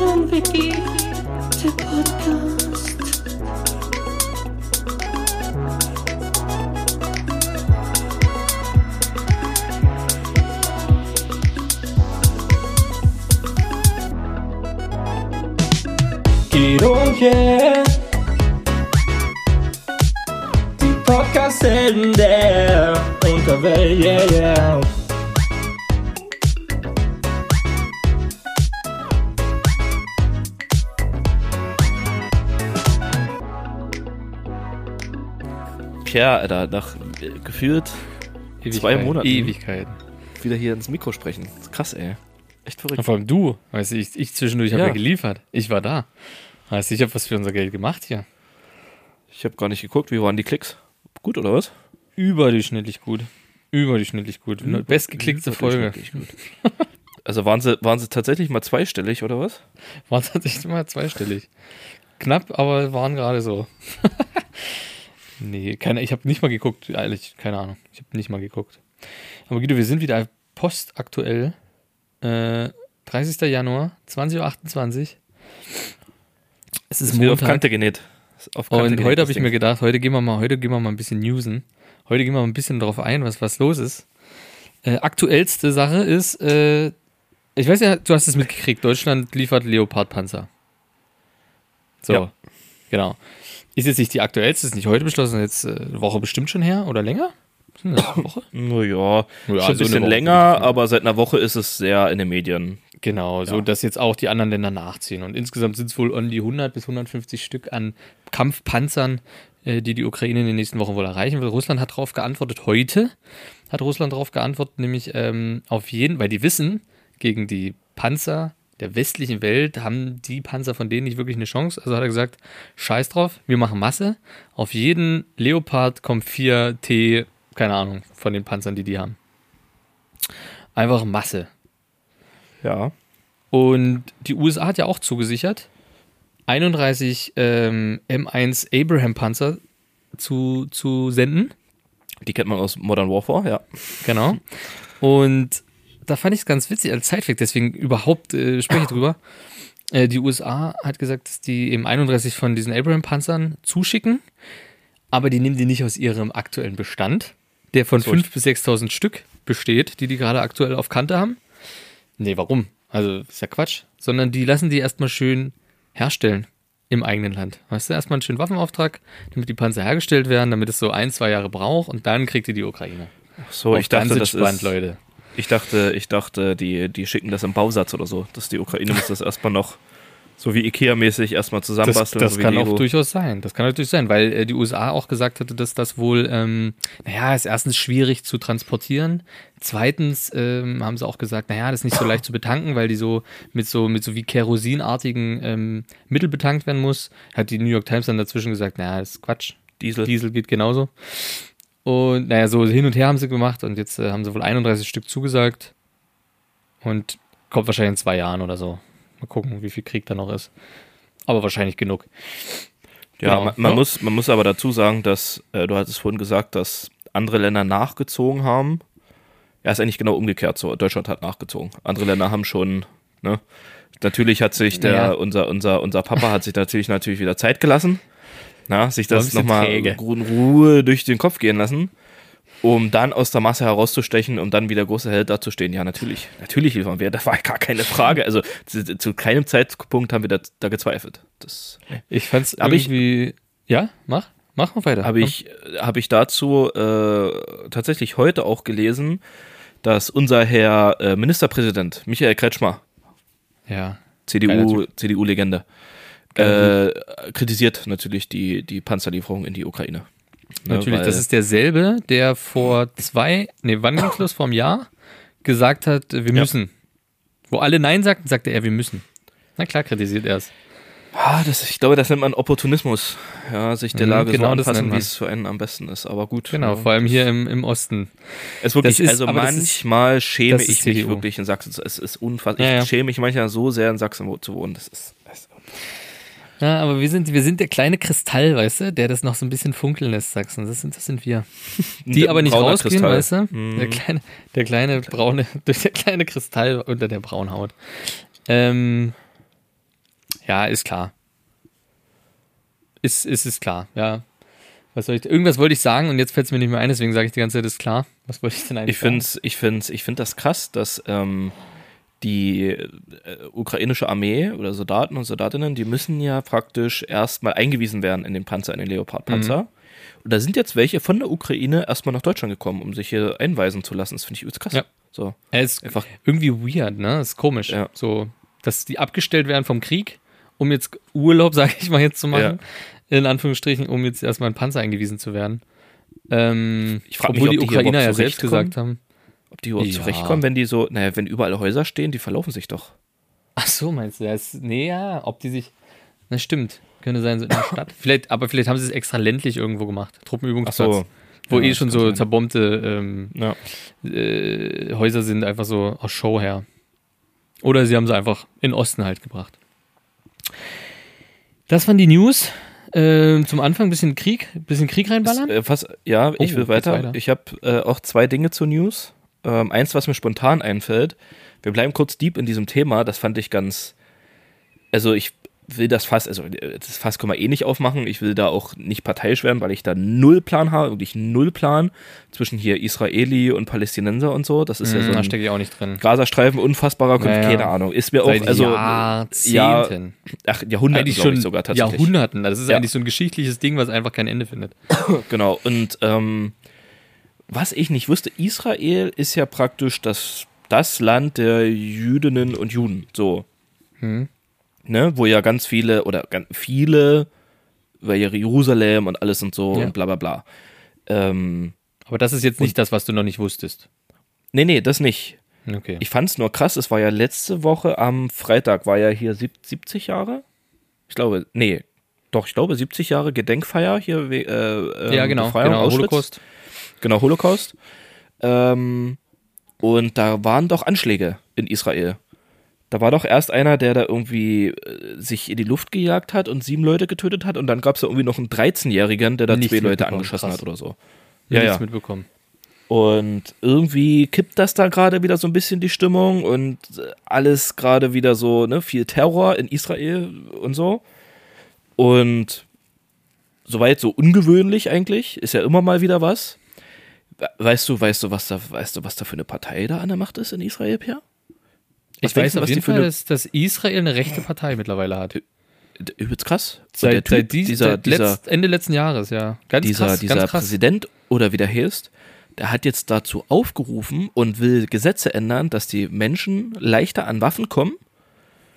Wiki, der Podcast. Guido und yeah. Die Podcast-Helden Pierre, Alter, nach äh, gefühlt zwei Monaten Ewigkeiten. wieder hier ins Mikro sprechen. Das ist krass, ey. Echt verrückt. Und vor allem du. Weißt du, ich, ich zwischendurch habe Ja. ja geliefert. Ich war da. Weißt du, ich habe was für unser Geld gemacht hier. Ich habe gar nicht geguckt, wie waren die Klicks? Gut, oder was? Überdurchschnittlich gut. Überdurchschnittlich gut. Bestgeklickte Folge. Gut. Also waren sie, waren sie tatsächlich mal zweistellig, oder was? War tatsächlich mal zweistellig. Knapp, aber waren gerade so. nee, keine, ich habe nicht mal geguckt, ehrlich, keine Ahnung. Ich habe nicht mal geguckt. Aber Guido, wir sind wieder postaktuell. Äh, 30. Januar, 20.28 Uhr. Es ist Ist wieder auf Montag. Kante genäht. Auf Kante Und genäht, heute habe ich Ding. mir gedacht, heute gehen wir mal, heute gehen wir mal ein bisschen newsen. Heute gehen wir mal ein bisschen darauf ein, was, was los ist. Äh, aktuellste Sache ist, äh, ich weiß ja, du hast es mitgekriegt, Deutschland liefert Leopardpanzer. So, Ja. genau. Ist jetzt nicht die aktuellste, ist nicht heute beschlossen, jetzt äh, eine Woche bestimmt schon her oder länger? Eine Woche? Naja, Ja, schon ein so eine bisschen Woche länger, aber seit einer Woche ist es sehr in den Medien. Genau, so Ja. dass jetzt auch die anderen Länder nachziehen. Und insgesamt sind es wohl um die 100 bis 150 Stück an Kampfpanzern, äh, die die Ukraine in den nächsten Wochen wohl erreichen will. Russland hat darauf geantwortet, heute hat Russland darauf geantwortet, nämlich ähm, auf jeden, weil die wissen, gegen die Panzer der westlichen Welt haben die Panzer von denen nicht wirklich eine Chance. Also hat er gesagt, scheiß drauf, wir machen Masse. Auf jeden Leopard kommt 4 T, keine Ahnung, von den Panzern, die die haben. Einfach Masse. Ja. Und die USA hat ja auch zugesichert, 31 ähm, M1 Abraham Panzer zu, zu senden. Die kennt man aus Modern Warfare, ja. Genau. Und da fand ich es ganz witzig als Zeitweg, deswegen überhaupt äh, spreche ich drüber. Äh, die USA hat gesagt, dass die eben 31 von diesen Abraham Panzern zuschicken, aber die nehmen die nicht aus ihrem aktuellen Bestand, der von So. 5.000 bis 6.000 Stück besteht, die die gerade aktuell auf Kante haben. Nee, warum? Also, ist ja Quatsch. Sondern die lassen die erstmal schön herstellen im eigenen Land. Weißt du, erstmal einen schönen Waffenauftrag, damit die Panzer hergestellt werden, damit es so ein, zwei Jahre braucht und dann kriegt ihr die Ukraine. So, ich Auf ganz dachte, das entspannt, ist, Leute. Ich dachte, ich dachte, die, die schicken das im Bausatz oder so. Dass die Ukraine muss das erstmal noch so wie Ikea-mäßig erstmal Das, zusammenbasteln. das so wie kann auch durchaus sein. Das kann natürlich sein, weil äh, die USA auch gesagt hatte, dass das wohl, ähm, naja, ist erstens schwierig zu transportieren. Zweitens ähm, haben sie auch gesagt, naja, das ist nicht so leicht zu betanken, weil die so mit so mit so wie kerosinartigen ähm, Mittel betankt werden muss. Hat die New York Times dann dazwischen gesagt, naja, das ist Quatsch. Diesel. Diesel geht genauso. Und naja, so hin und her haben sie gemacht und jetzt äh, haben sie wohl 31 Stück zugesagt und kommt wahrscheinlich in zwei Jahren oder so. Mal gucken, wie viel Krieg da noch ist. Aber wahrscheinlich genug. Ja, Genau. man, man, Ja. Muss, man muss aber dazu sagen, dass, äh, du hattest vorhin gesagt, dass andere Länder nachgezogen haben. Ja, ist eigentlich genau umgekehrt so. Deutschland hat nachgezogen. Andere Länder haben schon, ne? Natürlich hat sich der, Ja. unser, unser, unser Papa hat sich natürlich natürlich wieder Zeit gelassen. Na, sich das nochmal in Ruhe durch den Kopf gehen lassen, um dann aus der Masse herauszustechen, um dann wieder große Held dazustehen. Ja, natürlich. Natürlich liefern wir. Das war gar keine Frage. Also zu, zu keinem Zeitpunkt haben wir da, da gezweifelt. Das, Ich fand's Hab ich- irgendwie. ja, mach. Mach mal weiter. habe ich, hab ich dazu äh, tatsächlich heute auch gelesen, dass unser Herr äh, Ministerpräsident Michael Kretschmer, Ja. CDU. CDU-Legende, Geiler äh, kritisiert natürlich die, die Panzerlieferung in die Ukraine. Ne, Natürlich, das ist derselbe, der vor zwei, nee, wann ging's los? Vor einem Jahr gesagt hat, wir Ja. müssen. Wo alle Nein sagten, sagte er, wir müssen. Na klar, kritisiert er es. Ah, das, ich glaube, das nennt man Opportunismus. Ja, sich der Mhm, Lage genau so anpassen, wie es für einen am besten ist. Aber gut. Genau, ja. vor allem hier im, im Osten. Es wirklich, ist- also das ist- manchmal schäme ich mich wirklich in Sachsen. Es ist unfassbar. Ja, ja. Ich schäme mich manchmal so sehr in Sachsen zu wohnen. Das ist. Das Ja, aber wir sind, wir sind der kleine Kristall, weißt du, der das noch so ein bisschen funkeln lässt, Sachsen. Das sind, das sind wir. Die aber nicht rausgehen, Kristall. weißt du? Mhm. Der kleine, der kleine braune, durch der kleine Kristall unter der braunen Haut. Ähm, Ja, ist klar. Ist, ist, ist klar, ja. Was soll ich, irgendwas wollte ich sagen und jetzt fällt es mir nicht mehr ein, deswegen sage ich die ganze Zeit, ist klar. Was wollte ich denn eigentlich Ich finde ich find's, ich find das krass, dass ähm, die äh, ukrainische Armee oder Soldaten und Soldatinnen, die müssen ja praktisch erstmal eingewiesen werden in den Panzer, in den Leopard-Panzer. Und da sind jetzt welche von der Ukraine erstmal nach Deutschland gekommen, um sich hier einweisen zu lassen. Das finde ich übelst krass. Ja. So. Er ist Einfach- irgendwie weird, ne? Ist komisch. Ja. So, dass die abgestellt werden vom Krieg, um jetzt Urlaub, sage ich mal jetzt zu machen, in Anführungsstrichen, um jetzt erstmal in Panzer eingewiesen zu werden. Ähm, Ich frag mich, obwohl ob die die Ukrainer ja selbst zurechtkommen. gesagt haben. Ob die überhaupt Ja. zurechtkommen, wenn die so, naja, wenn überall Häuser stehen, die verlaufen sich doch. Ach so, meinst du? Ist, nee, ja, ob die sich. Na, stimmt. Könnte sein, so in der Stadt. vielleicht, aber vielleicht haben sie es extra ländlich irgendwo gemacht. Truppenübungsplatz. Wo Ja, eh das schon so sein. zerbombte ähm, Ja. äh, Häuser sind, einfach so aus Show her. Oder sie haben sie einfach in Osten halt gebracht. Das waren die News. Ähm, zum Anfang ein bisschen Krieg, bisschen Krieg reinballern. Äh, was, ja, ich Oh, will weiter. weiter? Ich habe äh, auch zwei Dinge zu News. Ähm, eins, was mir spontan einfällt. Wir bleiben kurz deep in diesem Thema. Das fand ich ganz. Also, ich will das Fass, also äh, das Fass können wir eh nicht aufmachen. Ich will da auch nicht parteiisch werden, weil ich da null Plan habe, wirklich null Plan zwischen hier Israeli und Palästinenser und so. Das ist ja so da ein stecke ich auch nicht drin. Gazastreifen, unfassbarer Konflikt, Ja, ja. keine Ahnung. Ist mir auch, Seit also, Jahrzehnten. ach, Jahrhunderten, eigentlich glaube schon ich sogar tatsächlich. Jahrhunderten. Das ist Ja. eigentlich so ein geschichtliches Ding, was einfach kein Ende findet. Genau, und ähm, was ich nicht wusste, Israel ist ja praktisch das, das Land der Jüdinnen und Juden, so. Hm. Ne, wo ja ganz viele oder ganz viele, weil ja Jerusalem und alles und so Ja. und bla bla bla. Ähm, Aber das ist jetzt nicht das, was du noch nicht wusstest. nee, nee, das nicht. Okay. Ich fand es nur krass, es war ja letzte Woche am Freitag, war ja hier sieb- 70 Jahre? Ich glaube, nee, doch, ich glaube 70 Jahre Gedenkfeier hier, äh, ähm, ja, genau. Befreiung genau Auschwitz. Holocaust. Genau, Holocaust. Ähm, und da waren doch Anschläge in Israel. Da war doch erst einer, der da irgendwie äh, sich in die Luft gejagt hat und sieben Leute getötet hat. Und dann gab es da irgendwie noch einen 13-Jährigen, der da Nichts zwei Leute angeschossen krass. hat oder so. Ja, Ja, nichts ja. mitbekommen. Und irgendwie kippt das da gerade wieder so ein bisschen die Stimmung und äh, alles gerade wieder so, ne, viel Terror in Israel und so. Und soweit so ungewöhnlich eigentlich, ist ja immer mal wieder was. We- Weißt du, weißt du, was da, weißt du, was da für eine Partei da an der Macht ist in Israel, Pierre? Was Ich weiß du, auf jeden Fall, eine- dass, dass Israel eine rechte Partei mittlerweile hat. Übelst krass. Seit, der Typ, seit dies, dieser, dieser, letzt, Ende letzten Jahres, ja. Ganz dieser, krass, dieser ganz krass. Präsident oder wie der heißt, der hat jetzt dazu aufgerufen und will Gesetze ändern, dass die Menschen leichter an Waffen kommen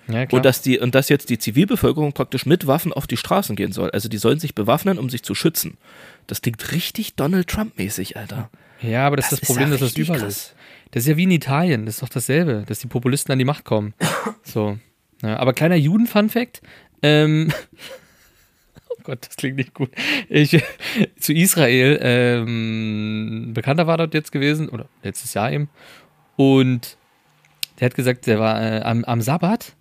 Ja, und dass die und dass jetzt die Zivilbevölkerung praktisch mit Waffen auf die Straßen gehen soll. Also die sollen sich bewaffnen, um sich zu schützen. Das klingt richtig Donald Trump mäßig, Alter. ja, aber das, ist das Problem, ja dass das überall krass. ist. Das ist ja wie in Italien, das ist doch dasselbe, dass die Populisten an die Macht kommen. So. Ja, aber kleiner Juden-Fun-Fact. Ähm, oh Gott, das klingt nicht gut. Ich, zu Israel, ähm, ein Bekannter war dort jetzt gewesen, oder letztes Jahr eben. Und der hat gesagt, der war äh, am, am Sabbat,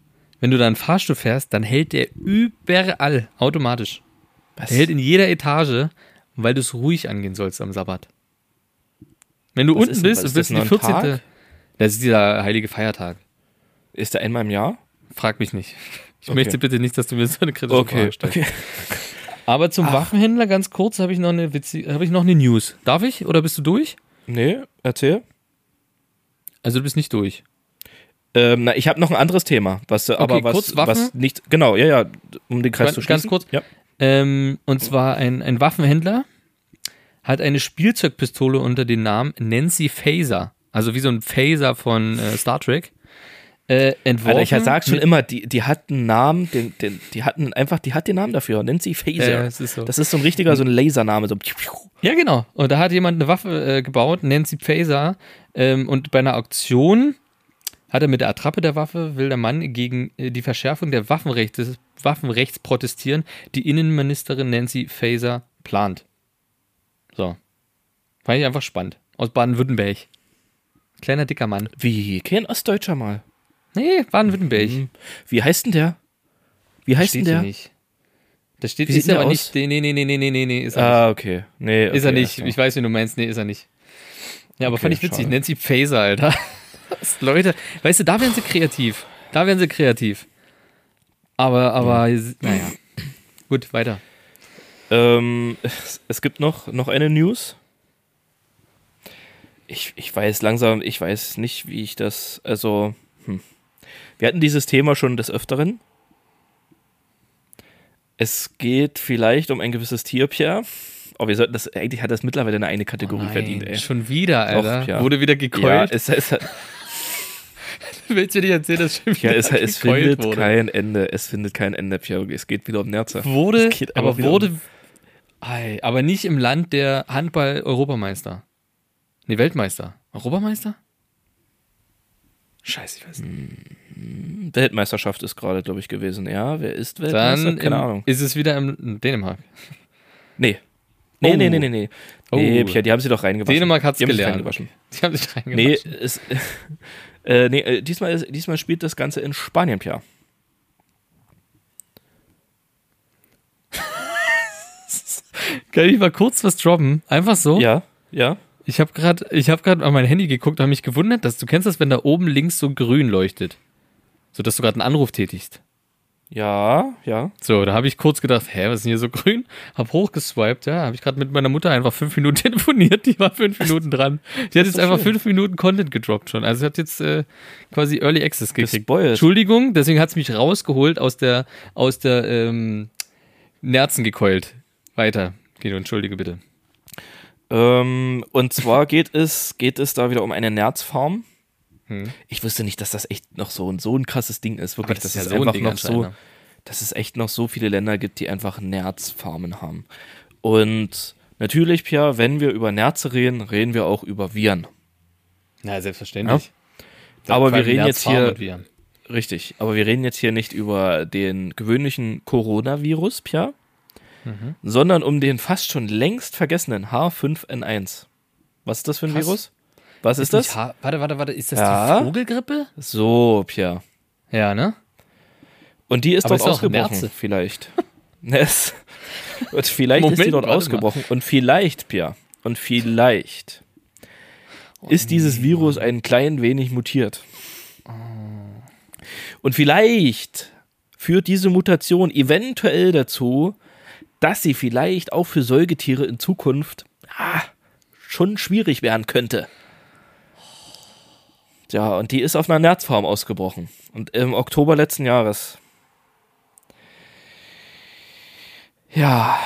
wenn du da einen Fahrstuhl fährst, dann hält der überall automatisch. Was? Der hält in jeder Etage, weil du es ruhig angehen sollst am Sabbat. Wenn du Was unten bist und ist bist in das, die nur ein 14. Tag? Das ist dieser heilige Feiertag. Ist der einmal im Jahr? Frag mich nicht. Ich Okay. möchte bitte nicht, dass du mir so eine kritische Frage stellst. okay. Aber zum Waffenhändler ganz kurz habe ich noch eine witzige, habe ich noch eine News. Darf ich oder bist du durch? Nee, erzähl. Also du bist nicht durch. Ähm, na, ich habe noch ein anderes Thema, was äh, aber was, kurz Waffen? was nicht genau, ja, ja, um den Kreis Ganz- zu schließen. ganz kurz. Ja. Ähm, und zwar ein, ein Waffenhändler hat eine Spielzeugpistole unter dem Namen Nancy Phaser, also wie so ein Phaser von äh, Star Trek, äh, entworfen. Alter, ich sag schon immer, die, die hat einen Namen, den, den, die hatten einfach, die hat den Namen dafür, sie Phaser. Ja, es ist so. Das ist so ein richtiger, so ein Lasername, so. Ja, genau. Und da hat jemand eine Waffe äh, gebaut, Nancy Phaser. Ähm, und bei einer Auktion hat er mit der Attrappe der Waffe, will der Mann gegen äh, die Verschärfung der Waffenrechts, Waffenrechts protestieren, die Innenministerin Nancy Faeser plant. So. Fand ich einfach spannend. Aus Baden-Württemberg. Kleiner dicker Mann. Wie, kein Ostdeutscher mal. Nee, Baden-Württemberg. Hm. Wie heißt denn der? Wie heißt Steht denn der? nicht. Da steht, Wie ist denn aber der nicht. aus? Nee, nee, nee, nee, nee, nee, nee, ist er Ah, okay. Nee, okay, nicht. Ist er nicht. ja. Ich weiß, wie du meinst. Nee, ist er nicht. Ja, aber Okay, fand ich witzig. schade. Nancy Phaser, Alter. Leute, weißt du, da werden sie kreativ. Da werden sie kreativ. Aber, aber, naja. Gut, weiter. Ähm, es, es gibt noch, noch eine News. Ich, ich weiß langsam, ich weiß nicht, wie ich das, also, hm. wir hatten dieses Thema schon des Öfteren. Es geht vielleicht um ein gewisses Tier, Pierre. Oh, wir sollten das, eigentlich hat das mittlerweile eine eigene Kategorie Nein, verdient, ey. Schon wieder, Alter. ja. Wurde wieder Ja, gekeult. es, es, Willst du nicht erzählen, dass schon ja, wieder es, es gekeult findet wurde? kein Ende. Es findet kein Ende, Pierre. Es geht wieder um Nerze. Wurde, Es aber wurde, um- Ei, aber nicht im Land der Handball-Europameister. Nee, Weltmeister. Europameister? Scheiße, ich weiß nicht. Weltmeisterschaft ist gerade, glaube ich, gewesen. Ja, wer ist Weltmeister? Dann Keine im, Ahnung. ist es wieder im Dänemark. Nee. Nee, Oh. nee, nee, nee, nee. Oh. Nee, Pierre, die haben sie doch reingewaschen. Dänemark haben sich gelernt. reingewaschen. Die haben sich Nee, reingewaschen. es, äh, nee äh, diesmal, ist, diesmal spielt das Ganze in Spanien, Pierre. Kann ich mal kurz was droppen? Einfach so? Ja, ja. Ich habe gerade hab grad an mein Handy geguckt und habe mich gewundert, dass du kennst das, wenn da oben links so grün leuchtet. So dass du gerade einen Anruf tätigst. Ja, ja. So, da habe ich kurz gedacht, hä, was ist denn hier so grün? Hab hochgeswiped, ja, habe ich gerade mit meiner Mutter einfach fünf Minuten telefoniert, die war fünf Minuten dran. Die hat jetzt einfach fünf Minuten Content gedroppt schon. Also sie hat jetzt äh, quasi Early Access gekriegt. Gespoilt. Entschuldigung, deswegen hat es mich rausgeholt aus der, aus der ähm, Nerzen gekeult. Weiter, Guido, entschuldige bitte. Ähm, und zwar geht es, geht es da wieder um eine Nerzfarm. Hm. Ich wusste nicht, dass das echt noch so ein, so ein krasses Ding ist. Wirklich, das dass ist ja so einfach noch so, ne? dass es echt noch so viele Länder gibt, die einfach Nerzfarmen haben. Und natürlich, Pia, wenn wir über Nerze reden, reden wir auch über Viren. Na, selbstverständlich. Aber Vor allem wir reden jetzt hier-. Richtig, aber wir reden jetzt hier nicht über den gewöhnlichen Coronavirus, Pia, Mhm. sondern um den fast schon längst vergessenen H5N1. Was ist das für ein Krass. Virus? Was ist, das? Warte, warte, warte, ist das Ja. die Vogelgrippe? So, Pia. Ja, ne? Und die ist Aber dort ist ausgebrochen, vielleicht. Es, und vielleicht ist die Moment, dort ausgebrochen. Und vielleicht, Pia, und vielleicht ist dieses Virus ein klein wenig mutiert. Und vielleicht führt diese Mutation eventuell dazu, dass sie vielleicht auch für Säugetiere in Zukunft ah, schon schwierig werden könnte. Ja, und die ist auf einer Nerzfarm ausgebrochen. Und im Oktober letzten Jahres. Ja,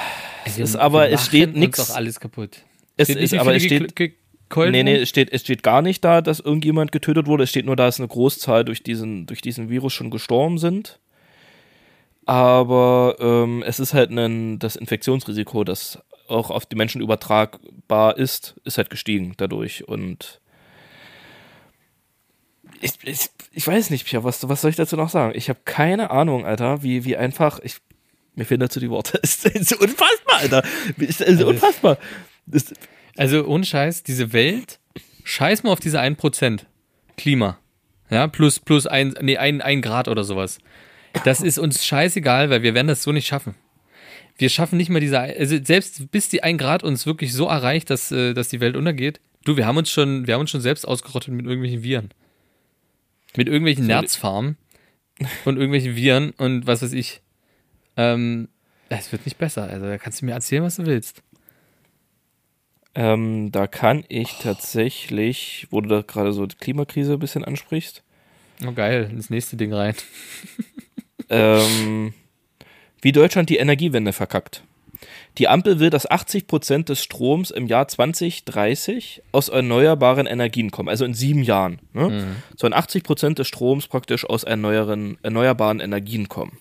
es ist aber, es steht nichts. doch alles kaputt. Es Steht ist, aber es steht, gekeult nee, nee, es steht, es steht gar nicht da, dass irgendjemand getötet wurde. Es steht nur, dass eine Großzahl durch diesen, durch diesen Virus schon gestorben sind. Aber ähm, es ist halt ein, das Infektionsrisiko, das auch auf die Menschen übertragbar ist, ist halt gestiegen dadurch. Und ich, ich, ich weiß nicht, Pia, was, was soll ich dazu noch sagen? Ich habe keine Ahnung, Alter, wie, wie einfach. Ich, mir fehlen dazu die Worte. Es ist so unfassbar, Alter. Es ist unfassbar. Das, Also ohne Scheiß, diese Welt, scheiß mal auf diese 1% Klima. Ja, plus, plus ein, nee, ein, ein Grad oder sowas. Das ist uns scheißegal, weil wir werden das so nicht schaffen. Wir schaffen nicht mal diese, also selbst bis die 1 Grad uns wirklich so erreicht, dass, äh, dass die Welt untergeht. Du, wir haben uns schon, wir haben uns schon selbst ausgerottet mit irgendwelchen Viren. Mit irgendwelchen Nerzfarmen und irgendwelchen Viren und was weiß ich. Ähm, es wird nicht besser. Also da kannst du mir erzählen, was du willst. Ähm, da kann ich tatsächlich, wo du da gerade so die Klimakrise ein bisschen ansprichst, Oh geil, ins nächste Ding rein. ähm, wie Deutschland die Energiewende verkackt. Die Ampel will, dass 80% des Stroms im Jahr 2030 aus erneuerbaren Energien kommen, also in sieben Jahren. Ne? Sollen 80% des Stroms praktisch aus erneuerbaren Energien kommen.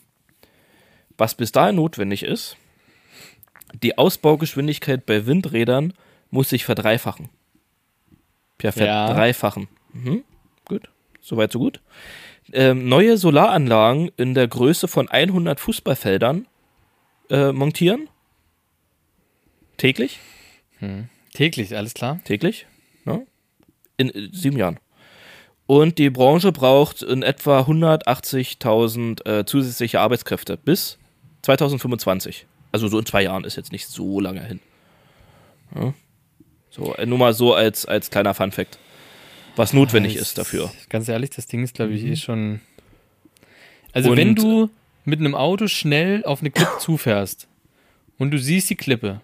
Was bis dahin notwendig ist, die Ausbaugeschwindigkeit bei Windrädern muss sich verdreifachen. Ja, Ja. verdreifachen. Mhm. Gut, soweit so gut. Ähm, neue Solaranlagen in der Größe von 100 Fußballfeldern äh, montieren. Täglich? Täglich, alles klar? Täglich? Ne? In äh, sieben Jahren. Und die Branche braucht in etwa 180.000 äh, zusätzliche Arbeitskräfte bis 2025. Also so in zwei Jahren ist jetzt nicht so lange hin. Ja. So, äh, nur mal so als, als kleiner Funfact. Was notwendig Das- ist dafür. Ganz ehrlich, das Ding ist, glaube ich, eh schon. Also, Und- wenn du mit einem Auto schnell auf eine Klippe zufährst und du siehst die Klippe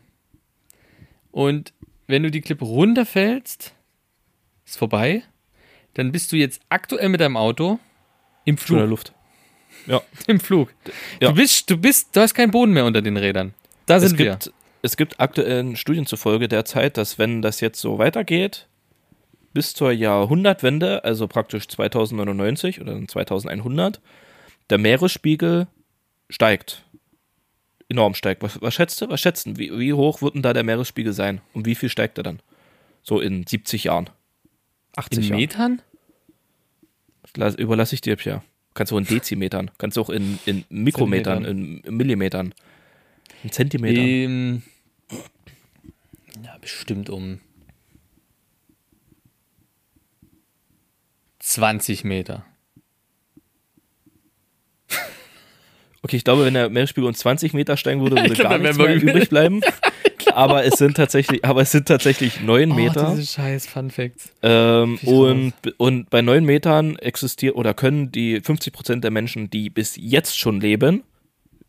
und wenn du die Klippe runterfällst, ist vorbei, dann bist du jetzt aktuell mit deinem Auto im Schon in der Flug. Luft. Ja. Im Flug. Ja. Du bist, du bist, du hast keinen Boden mehr unter den Rädern. Da Es sind wir. gibt, es gibt aktuellen Studien zufolge derzeit, dass wenn das jetzt so weitergeht, bis zur Jahrhundertwende, also praktisch 2099 oder dann 2100, der Meeresspiegel steigt. Enorm steigt. Was, was schätzt du? Was schätzen? Wie, wie hoch wird denn da der Meeresspiegel sein? Und wie viel steigt er dann? So in 70 Jahren. 80 In Jahren. Metern? Lass, überlasse ich dir, Pierre. Kannst du auch in Dezimetern, kannst du auch in, in Mikrometern, in, Millimetern, in Zentimetern. Ähm, ja, bestimmt um 20 Meter. Okay, ich glaube, wenn der Meeresspiegel uns 20 Meter steigen würde, würde Ich glaub, gar nichts mehr wir übrig bleiben. aber es sind tatsächlich, aber es sind tatsächlich 9 Meter. Oh, diese scheiß Fun Facts. ähm, und, und bei 9 Metern existieren oder können die 50 Prozent der Menschen, die bis jetzt schon leben,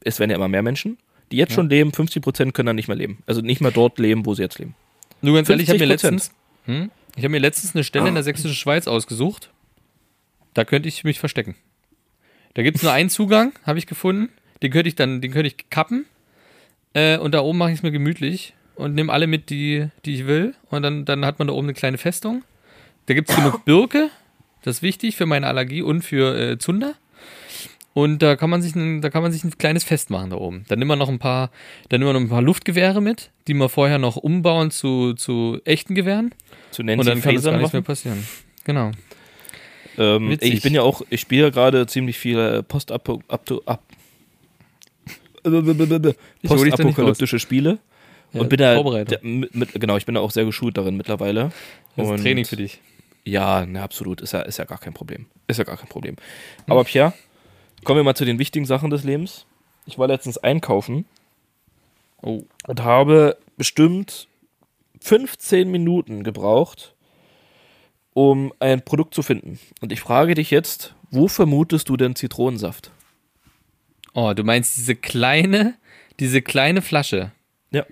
es werden ja immer mehr Menschen, die jetzt schon leben, 50 Prozent können dann nicht mehr leben. Also nicht mehr dort leben, wo sie jetzt leben. Nur ganz ehrlich, ich habe mir 50%. letztens, hm, ich habe mir letztens eine Stelle in der sächsischen Schweiz ausgesucht. Da könnte ich mich verstecken. Da gibt es nur einen Zugang, habe ich gefunden. Den könnte ich dann, den könnte ich kappen. Äh, und da oben mache ich es mir gemütlich und nehme alle mit, die, die ich will. Und dann, dann hat man da oben eine kleine Festung. Da gibt es genug Birke. Das ist wichtig für meine Allergie und für äh, Zunder. Und da kann man sich ein, da kann man sich ein kleines Fest machen da oben. Dann nehmen wir noch ein paar, dann nehmen wir noch ein paar Luftgewehre mit, die wir vorher noch umbauen zu, zu echten Gewehren. Zu Und Nancy dann kann das gar nichts mehr passieren. Genau. Ähm, ich bin ja auch, ich spiele gerade ziemlich viele up, postapokalyptische Spiele. Ja, und bin da, der, mit, mit, genau, ich bin da auch sehr geschult darin mittlerweile. Das ist und Training für dich. Ja, ne, absolut. Ist ja, ist ja gar kein Problem. Ist ja gar kein Problem. Aber Pierre, kommen wir mal zu den wichtigen Sachen des Lebens. Ich war letztens einkaufen Oh. und habe bestimmt 15 Minuten gebraucht, um ein Produkt zu finden. Und ich frage dich jetzt, wo vermutest du denn Zitronensaft? Oh, du meinst diese kleine, diese kleine Flasche. Ja.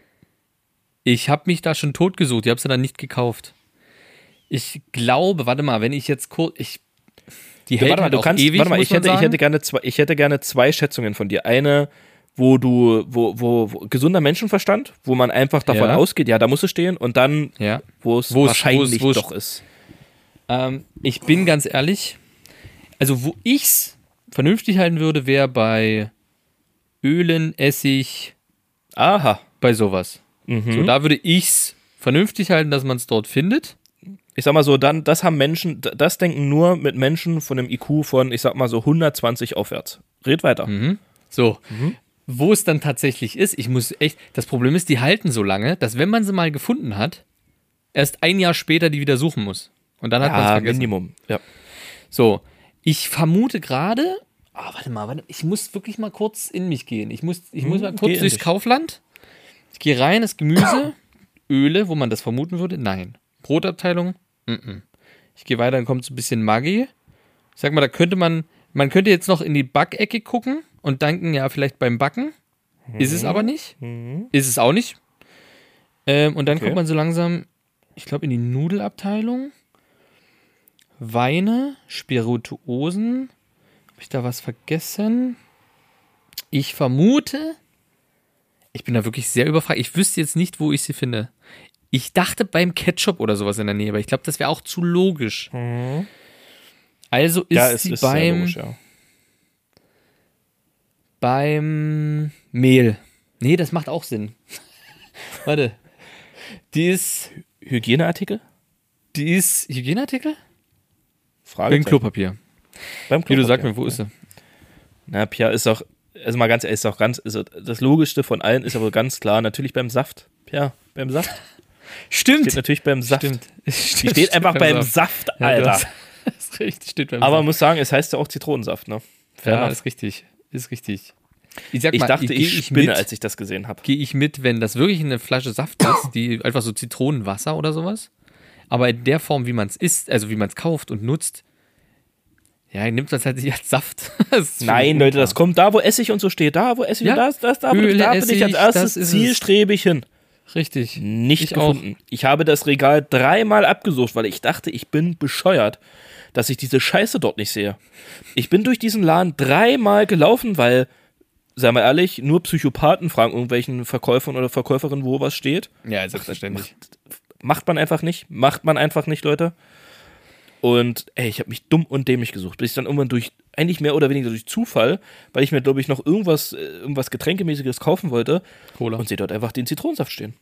Ich habe mich da schon totgesucht. Ich habe sie dann nicht gekauft. Ich glaube, warte mal, wenn ich jetzt kurz, ich, die hält warte mal, halt du kannst, ewig, warte mal, ich hätte, ich hätte gerne zwei, ich hätte gerne zwei Schätzungen von dir. Eine, wo du, wo, wo, wo gesunder Menschenverstand, wo man einfach davon Ja. ausgeht, ja, da muss es stehen, und dann, ja. wo es wahrscheinlich wo es- wo es- doch ist. Ähm, ich bin ganz ehrlich, also wo ich's vernünftig halten würde, wäre bei Ölen, Essig, Aha. bei sowas. Mhm. So, da würde ich's vernünftig halten, dass man es dort findet. Ich sag mal so, dann, das haben Menschen, das denken nur mit Menschen von einem IQ von, ich sag mal so 120 aufwärts. Red weiter. Mhm. So. Mhm. Wo es dann tatsächlich ist, ich muss echt, das Problem ist, die halten so lange, dass wenn man sie mal gefunden hat, erst ein Jahr später die wieder suchen muss. Und dann hat man es Ja, vergessen. Minimum. Ja. So, ich vermute gerade, ah, warte mal, warte, ich muss wirklich mal kurz in mich gehen. Ich muss, ich muss Hm, mal geh kurz durchs dich. Kaufland. Ich gehe rein, das Gemüse, Öle, wo man das vermuten würde, nein. Brotabteilung, mhm. Ich gehe weiter, dann kommt so ein bisschen Maggi. Ich sag mal, da könnte man, man könnte jetzt noch in die Backecke gucken und denken, ja, vielleicht beim Backen. Ist es aber nicht. Ist es auch nicht. Ähm, und dann Okay. kommt man so langsam, ich glaube, in die Nudelabteilung. Weine, Spirituosen. Habe ich da was vergessen? Ich vermute, ich bin da wirklich sehr überfragt. Ich wüsste jetzt nicht, wo ich sie finde. Ich dachte beim Ketchup oder sowas in der Nähe, aber ich glaube, das wäre auch zu logisch. Also ist Mhm. ja, sie ist beim, logisch, ja. beim Mehl. Nee, das macht auch Sinn. Warte. Die ist, Hygieneartikel? die ist Hygieneartikel? Beim Klopapier. Beim Wie du sag Klopapier. mir, wo ist sie? Na, Pierre ist doch, also mal ganz ehrlich, ist doch ganz, also das Logischste von allen ist aber ganz klar, natürlich beim Saft. Pierre, beim Saft. Stimmt. Steht natürlich beim Saft. Stimmt. Die steht einfach beim Saft, Ja, du Alter. hast- Das ist richtig, steht beim aber man Saft. muss sagen, es heißt ja auch Zitronensaft, ne? Fair Ja, ist richtig. Ist richtig. Ich Ich mal, dachte, geh ich spinne, mit, als ich das gesehen habe. gehe ich mit, wenn das wirklich eine Flasche Saft ist, die einfach so Zitronenwasser oder sowas. Aber in der Form, wie man es isst, also wie man es kauft und nutzt, Ja, nimmt das halt nicht als Saft. Nein, Leute, das kommt da, wo Essig und so steht. Da, wo Essig Ja. und das, das, da, Öle, da bin ich als Essig, erstes zielstrebig hin. Richtig. Nicht Ich auch. gefunden. Ich habe das Regal dreimal abgesucht, weil ich dachte, ich bin bescheuert, dass ich diese Scheiße dort nicht sehe. Ich bin durch diesen Laden dreimal gelaufen, weil, seien wir ehrlich, nur Psychopathen fragen irgendwelchen Verkäufern oder Verkäuferinnen, wo was steht. Ja, selbstverständlich. Macht man einfach nicht. Macht man einfach nicht, Leute. Und ey, ich habe mich dumm und dämlich gesucht, bis ich dann irgendwann durch, eigentlich mehr oder weniger durch Zufall, weil ich mir, glaube ich, noch irgendwas, äh, irgendwas Getränkemäßiges kaufen wollte Cola. und sehe dort einfach den Zitronensaft stehen.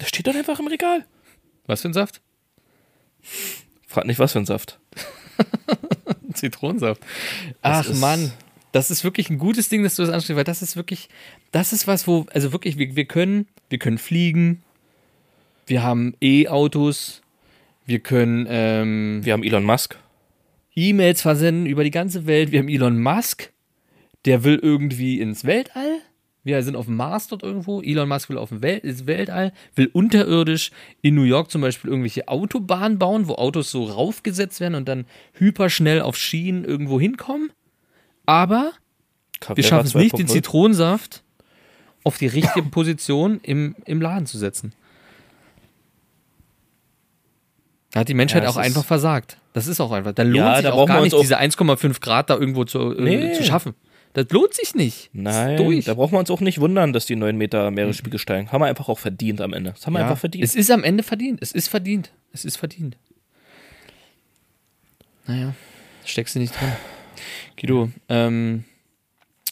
Der steht dort einfach im Regal. Was für ein Saft? Frag nicht, was für ein Saft. Zitronensaft. Ach Mann, das ist wirklich ein gutes Ding, dass du das ansprichst, weil das ist wirklich, das ist was, wo, also wirklich, wir, wir können, wir können fliegen, wir haben E-Autos, wir können ähm, Wir haben Elon Musk. E-Mails versenden über die ganze Welt, wir haben Elon Musk, der will irgendwie ins Weltall. Wir sind auf dem Mars dort irgendwo. Elon Musk will auf dem Wel ins Weltall, will unterirdisch in New York zum Beispiel irgendwelche Autobahnen bauen, wo Autos so raufgesetzt werden und dann hyperschnell auf Schienen irgendwo hinkommen. Aber wir Carrera schaffen es nicht, den 2.0. Zitronensaft auf die richtige Position im, im Laden zu setzen. Da hat die Menschheit Ja, auch einfach versagt. Das ist auch einfach. Da lohnt Ja, sich da auch gar wir nicht, auch- diese 1,5 Grad da irgendwo zu, äh, Nee. zu schaffen. Das lohnt sich nicht. Nein, da brauchen wir uns auch nicht wundern, dass die 9 Meter Meeresspiegel steigen. Haben wir einfach auch verdient am Ende. Das haben wir ja, einfach verdient. Es ist am Ende verdient. Es ist verdient. Es ist verdient. Naja, steckst du nicht drin. Guido, ähm,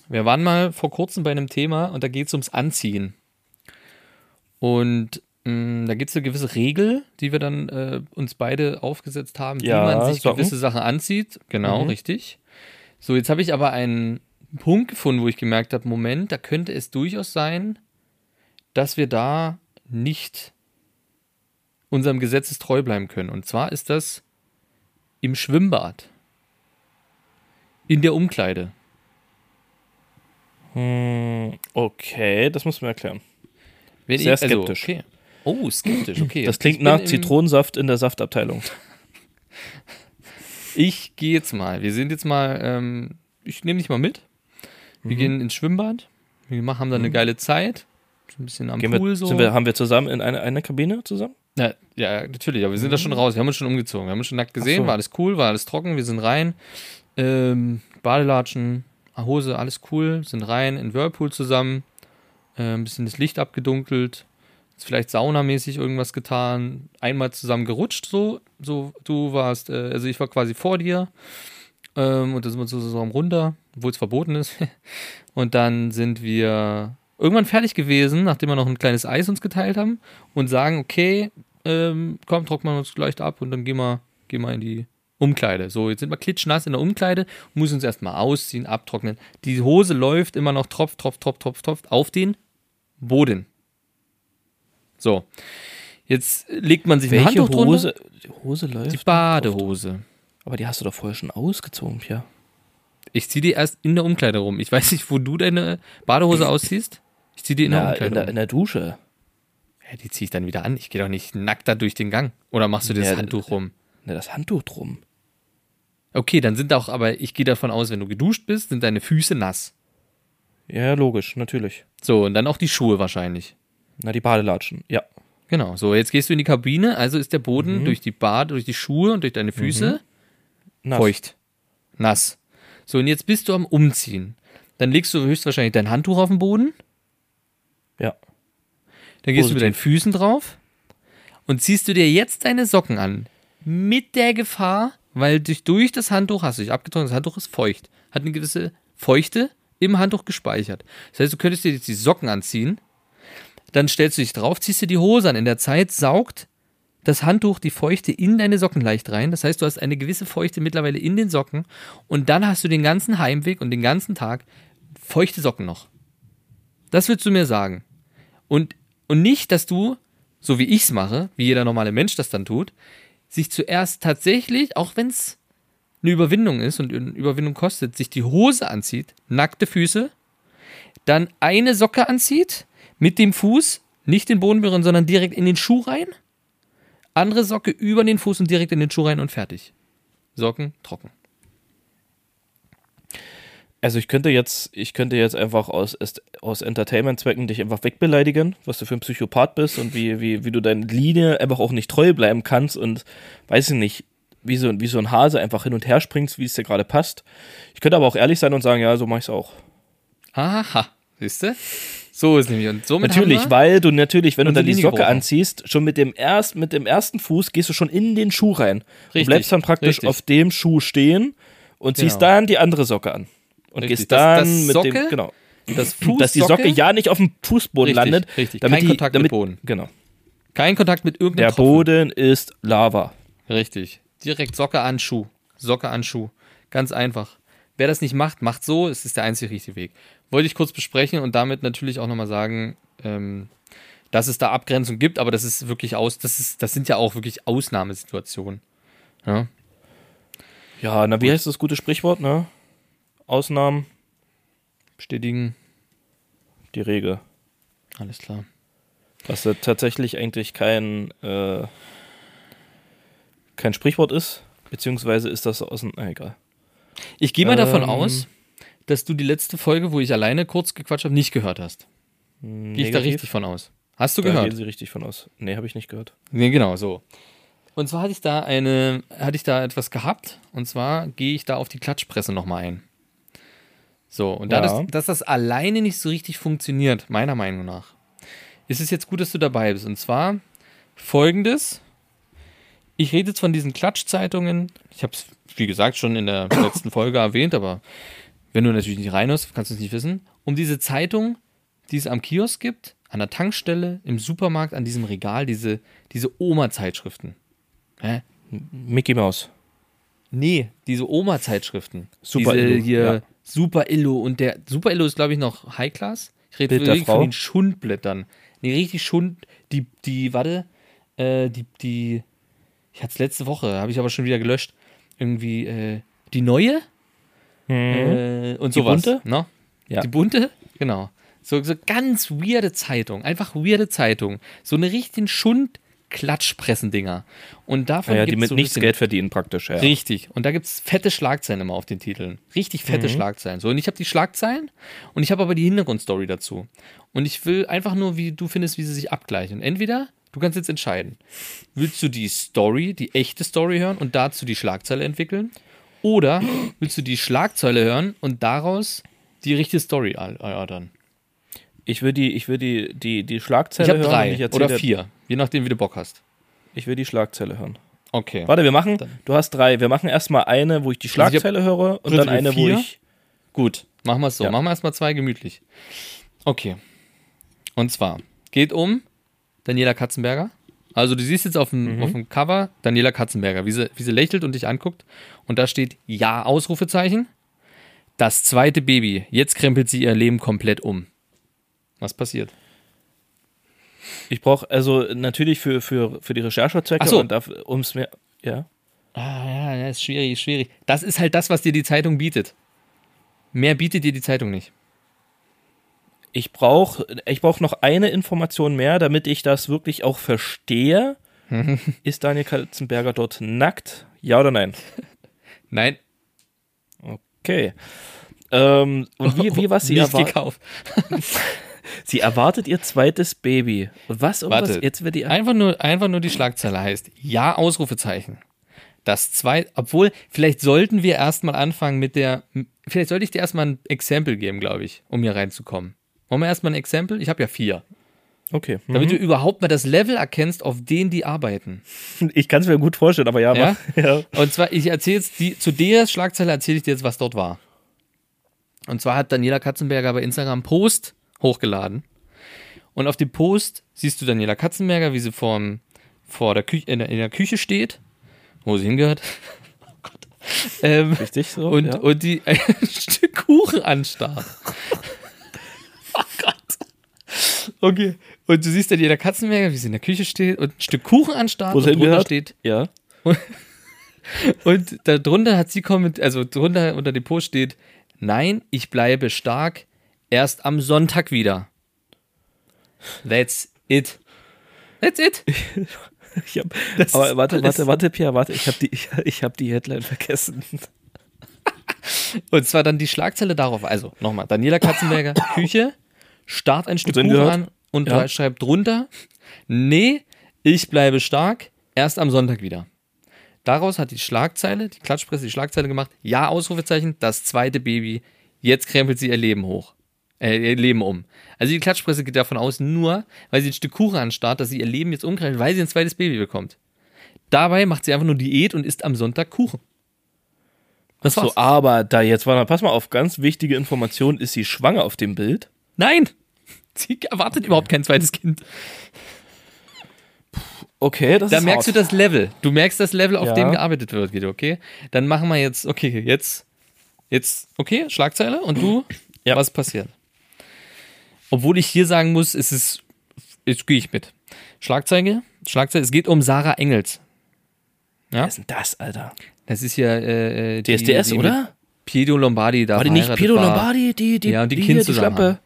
wir waren mal vor kurzem bei einem Thema und da geht es ums Anziehen. Und da gibt es eine gewisse Regel, die wir dann äh, uns beide aufgesetzt haben, Ja, wie man sich Socken. gewisse Sachen anzieht. Genau, Mhm. richtig. So, jetzt habe ich aber einen Punkt gefunden, wo ich gemerkt habe, Moment, da könnte es durchaus sein, dass wir da nicht unserem Gesetzes treu bleiben können. Und zwar ist das im Schwimmbad. In der Umkleide. Hm, okay, das muss man erklären. Wenn Sehr ich- also, skeptisch. okay. Oh, skeptisch, okay. Das klingt nach Zitronensaft in der Saftabteilung. Ich gehe jetzt mal. Wir sind jetzt mal, ähm, ich nehme dich mal mit. Wir Mhm. gehen ins Schwimmbad. Wir machen, haben da eine geile Zeit. So ein bisschen am Gehen Pool wir, so. wir, haben wir zusammen in einer eine Kabine zusammen? Ja, ja, natürlich, aber wir sind da schon raus. Wir haben uns schon umgezogen. Wir haben uns schon nackt gesehen, so. war alles cool, war alles trocken, wir sind rein. Ähm, Badelatschen, Hose, alles cool, sind rein in Whirlpool zusammen. Äh, ein bisschen das Licht abgedunkelt. Vielleicht saunamäßig irgendwas getan. Einmal zusammen gerutscht, so. So, du warst, äh, also ich war quasi vor dir. Ähm, und da sind wir zusammen runter, obwohl es verboten ist. und dann sind wir irgendwann fertig gewesen, nachdem wir noch ein kleines Eis uns geteilt haben und sagen, okay, ähm, komm, trocknen wir uns gleich ab und dann gehen wir, gehen wir in die Umkleide. So, jetzt sind wir klitschnass in der Umkleide, müssen uns erstmal ausziehen, abtrocknen. Die Hose läuft immer noch tropf, tropf, tropf, tropf, tropf auf den Boden. So. Jetzt legt man sich ein Welche Handtuch drunter. Hose? Die Hose läuft. Die Badehose. Aber die hast du doch vorher schon ausgezogen, Pia. Ich ziehe die erst in der Umkleide rum. Ich weiß nicht, wo du deine Badehose ausziehst. Ich ziehe die in der Umkleide in, der, rum. in der Dusche. Ja, die ziehe ich dann wieder an. Ich gehe doch nicht nackt da durch den Gang. Oder machst du dir das Ja, Handtuch rum? Ne, das Handtuch drum. Okay, dann sind auch, aber ich gehe davon aus, wenn du geduscht bist, sind deine Füße nass. Ja, logisch, natürlich. So, und dann auch die Schuhe wahrscheinlich. Na, die Badelatschen. Ja. Genau, so, jetzt gehst du in die Kabine, also ist der Mhm. Boden durch die Bade, durch die Schuhe und durch deine Füße Nass. feucht. Nass. So, und jetzt bist du am Umziehen. Dann legst du höchstwahrscheinlich dein Handtuch auf den Boden, Ja. dann gehst du mit Positiv. deinen Füßen drauf und ziehst du dir jetzt deine Socken an. Mit der Gefahr, weil durch, durch das Handtuch hast du dich abgetrocknet, das Handtuch ist feucht. Hat eine gewisse Feuchte im Handtuch gespeichert. Das heißt, du könntest dir jetzt die Socken anziehen, dann stellst du dich drauf, ziehst dir die Hose an. In der Zeit saugt das Handtuch die Feuchte in deine Socken leicht rein. Das heißt, du hast eine gewisse Feuchte mittlerweile in den Socken und dann hast du den ganzen Heimweg und den ganzen Tag feuchte Socken noch. Das würdest du mir sagen. Und, und nicht, dass du, so wie ich es mache, wie jeder normale Mensch das dann tut, sich zuerst tatsächlich, auch wenn es eine Überwindung ist und eine Überwindung kostet, sich die Hose anzieht, nackte Füße, dann eine Socke anzieht, mit dem Fuß, nicht den Boden berühren, sondern direkt in den Schuh rein, andere Socke über den Fuß und direkt in den Schuh rein und fertig. Socken trocken. Also ich könnte jetzt, ich könnte jetzt einfach aus, aus Entertainment-Zwecken dich einfach wegbeleidigen, was du für ein Psychopath bist und wie, wie, wie du deine Linie einfach auch nicht treu bleiben kannst und weiß ich nicht, wie so, wie so ein Hase einfach hin und her springst, wie es dir gerade passt. Ich könnte aber auch ehrlich sein und sagen, ja, so mach ich's auch. Aha, siehst du? So ist nämlich. Und somit Natürlich, weil du natürlich, wenn du dann die Socke gebrochen. anziehst, schon mit dem, erst, mit dem ersten Fuß gehst du schon in den Schuh rein. Du Richtig, bleibst dann praktisch richtig. auf dem Schuh stehen und ziehst Genau. dann die andere Socke an. Und Richtig, gehst das- dann das mit Socke, dem, genau. das Fuß dass die Socke ja nicht auf dem Fußboden landet. richtig. Damit Kein die, Kontakt mit damit, Boden. Genau. kein Kontakt mit irgendeinem Der Boden ist Lava. Richtig. Direkt Socke an Schuh. Socke an Schuh. Ganz einfach. Wer das nicht macht, macht so. Es ist der einzige richtige Weg. Wollte ich kurz besprechen und damit natürlich auch nochmal sagen, ähm, dass es da Abgrenzung gibt, aber das ist wirklich aus, das ist, das sind ja auch wirklich Ausnahmesituationen. Ja. Ja, na, wie heißt das gute Sprichwort, ne? Ausnahmen, Bestätigen. die Regel. Alles klar. Was ja tatsächlich eigentlich kein, äh, kein Sprichwort ist, beziehungsweise ist das aus dem, na, egal. Ich gehe mal davon Ähm. aus, dass du die letzte Folge, wo ich alleine kurz gequatscht habe, nicht gehört hast. Gehe ich da richtig von aus. Hast du Da gehört? gehen sie richtig von aus. Nee, habe ich nicht gehört. Nee, genau, so. Und zwar hatte ich da eine, hatte ich da etwas gehabt, und zwar gehe ich da auf die Klatschpresse nochmal ein. So, und da Ja. das, dass das alleine nicht so richtig funktioniert, meiner Meinung nach, ist es jetzt gut, dass du dabei bist. Und zwar folgendes. Ich rede jetzt von diesen Klatschzeitungen. Ich habe es, wie gesagt, schon in der letzten Folge erwähnt, aber wenn du natürlich nicht reinhörst, kannst du es nicht wissen. Um diese Zeitung, die es am Kiosk gibt, an der Tankstelle, im Supermarkt, an diesem Regal, diese, diese Oma-Zeitschriften. Hä? Mickey Mouse. Nee, diese Oma-Zeitschriften. Super diese Illo, hier, ja. Super Illo und der Super Illo ist, glaube ich, noch High Class. Ich rede wirklich von den Schundblättern. Nee, richtig Schund. Die, die, warte, äh, die, die, ich hatte es letzte Woche, habe ich aber schon wieder gelöscht. Irgendwie, äh, die neue? Äh, und Mhm. Die sowas. bunte? Ne? Ja. Die bunte? Genau. So, so ganz weirde Zeitung. Einfach weirde Zeitung. So eine richtigen Schund-Klatschpressendinger. Und davon Naja, die gibt's mit so nichts Geld verdienen praktisch, ja. Richtig. Und da gibt es fette Schlagzeilen immer auf den Titeln. Richtig fette Schlagzeilen. So, und ich habe die Schlagzeilen und ich habe aber die Hintergrundstory dazu. Und ich will einfach nur, wie du findest, wie sie sich abgleichen. Und entweder, du kannst jetzt entscheiden, willst du die Story, die echte Story hören und dazu die Schlagzeile entwickeln? Oder willst du die Schlagzeile hören und daraus die richtige Story erörtern? Ich will die, ich will die, die, die Ich Schlagzeile habe hören. drei ich oder vier, je nachdem, wie du Bock hast. Ich will die Schlagzeile hören. Okay. Warte, wir machen, du hast drei. Wir machen erstmal eine, wo ich die Also ich Schlagzeile höre und dann eine, wo vier. ich. Gut, machen wir es so. Ja. Machen wir erstmal zwei gemütlich. Okay. Und zwar geht um Daniela Katzenberger. Also du siehst jetzt auf dem, auf dem Cover Daniela Katzenberger, wie sie, wie sie lächelt und dich anguckt. Und da steht Ja, Ausrufezeichen. Das zweite Baby. Jetzt krempelt sie ihr Leben komplett um. Was passiert? Ich brauche also natürlich für, für, für die Recherchezwecke Ach so. und um es mir. Ja. Ah, ja, ja, ist schwierig, ist schwierig. Das ist halt das, was dir die Zeitung bietet. Mehr bietet dir die Zeitung nicht. Ich brauche ich brauch noch eine Information mehr, damit ich das wirklich auch verstehe. Ist Daniel Katzenberger dort nackt? Ja oder nein? Nein, Okay. Ähm, und wie, wie was sie nicht erwartet? gekauft. Sie erwartet ihr zweites Baby. Und was? Irgendwas? Warte. Jetzt wird die. Einfach nur, einfach nur die Schlagzeile heißt Ja, Ausrufezeichen. Das zwei, obwohl, vielleicht sollten wir erstmal anfangen mit der, vielleicht sollte ich dir erstmal ein Exempel geben, glaube ich, um hier reinzukommen. Wollen wir erstmal ein Exempel? Ich habe ja vier. Okay. Damit Mhm. du überhaupt mal das Level erkennst, auf den die arbeiten. Ich kann es mir gut vorstellen, aber ja, Ja? ja. Und zwar, ich erzähle jetzt, die, zu der Schlagzeile erzähle ich dir jetzt, was dort war. Und zwar hat Daniela Katzenberger bei Instagram Post hochgeladen. Und auf dem Post siehst du Daniela Katzenberger, wie sie vorm, vor der Küche, in, der, in der Küche steht, wo sie hingehört. Oh Gott. Ähm, Richtig so. und, ja. und die ein Stück Kuchen anstarrt. Okay. Und du siehst Daniela Katzenberger, wie sie in der Küche steht und ein Stück Kuchen anstarrt Wo und drunter steht ja. und darunter hat sie kommentiert, also drunter unter dem Post steht, nein, ich bleibe stark, erst am Sonntag wieder. That's it. That's it. Ich hab, Das aber warte, warte, warte, Pierre, warte. Ich habe die, ich, ich hab die Headline vergessen. Und zwar dann die Schlagzeile darauf. Also nochmal, Daniela Katzenberger, Küche, start ein Stück gehört? an und Ja. schreibt drunter, nee, ich bleibe stark, erst am Sonntag wieder. Daraus hat die Schlagzeile, die Klatschpresse die Schlagzeile gemacht, ja, Ausrufezeichen, das zweite Baby, jetzt krempelt sie ihr Leben hoch. Äh, ihr Leben um. Also die Klatschpresse geht davon aus, nur weil sie ein Stück Kuchen anstarrt, dass sie ihr Leben jetzt umkrempelt, weil sie ein zweites Baby bekommt. Dabei macht sie einfach nur Diät und isst am Sonntag Kuchen. Das war's. So, aber da jetzt war, pass mal auf, ganz wichtige Information, ist sie schwanger auf dem Bild? Nein! Sie erwartet überhaupt kein zweites Kind. Okay, das Da ist merkst du hart. das Level. Du merkst das Level, auf Ja. dem gearbeitet wird, Guido, okay? Dann machen wir jetzt, okay, jetzt, jetzt, okay, Schlagzeile und du, Ja. was passiert? Obwohl ich hier sagen muss, es ist, jetzt gehe ich mit. Schlagzeile, Schlagzeile, es geht um Sarah Engels. Was ist denn das, Alter? Das ist ja, äh, äh, die, DSDS, die oder? Pietro Lombardi da War die nicht war. Lombardi, die, die, Ja, und die die, Kind die zusammen Schlampe?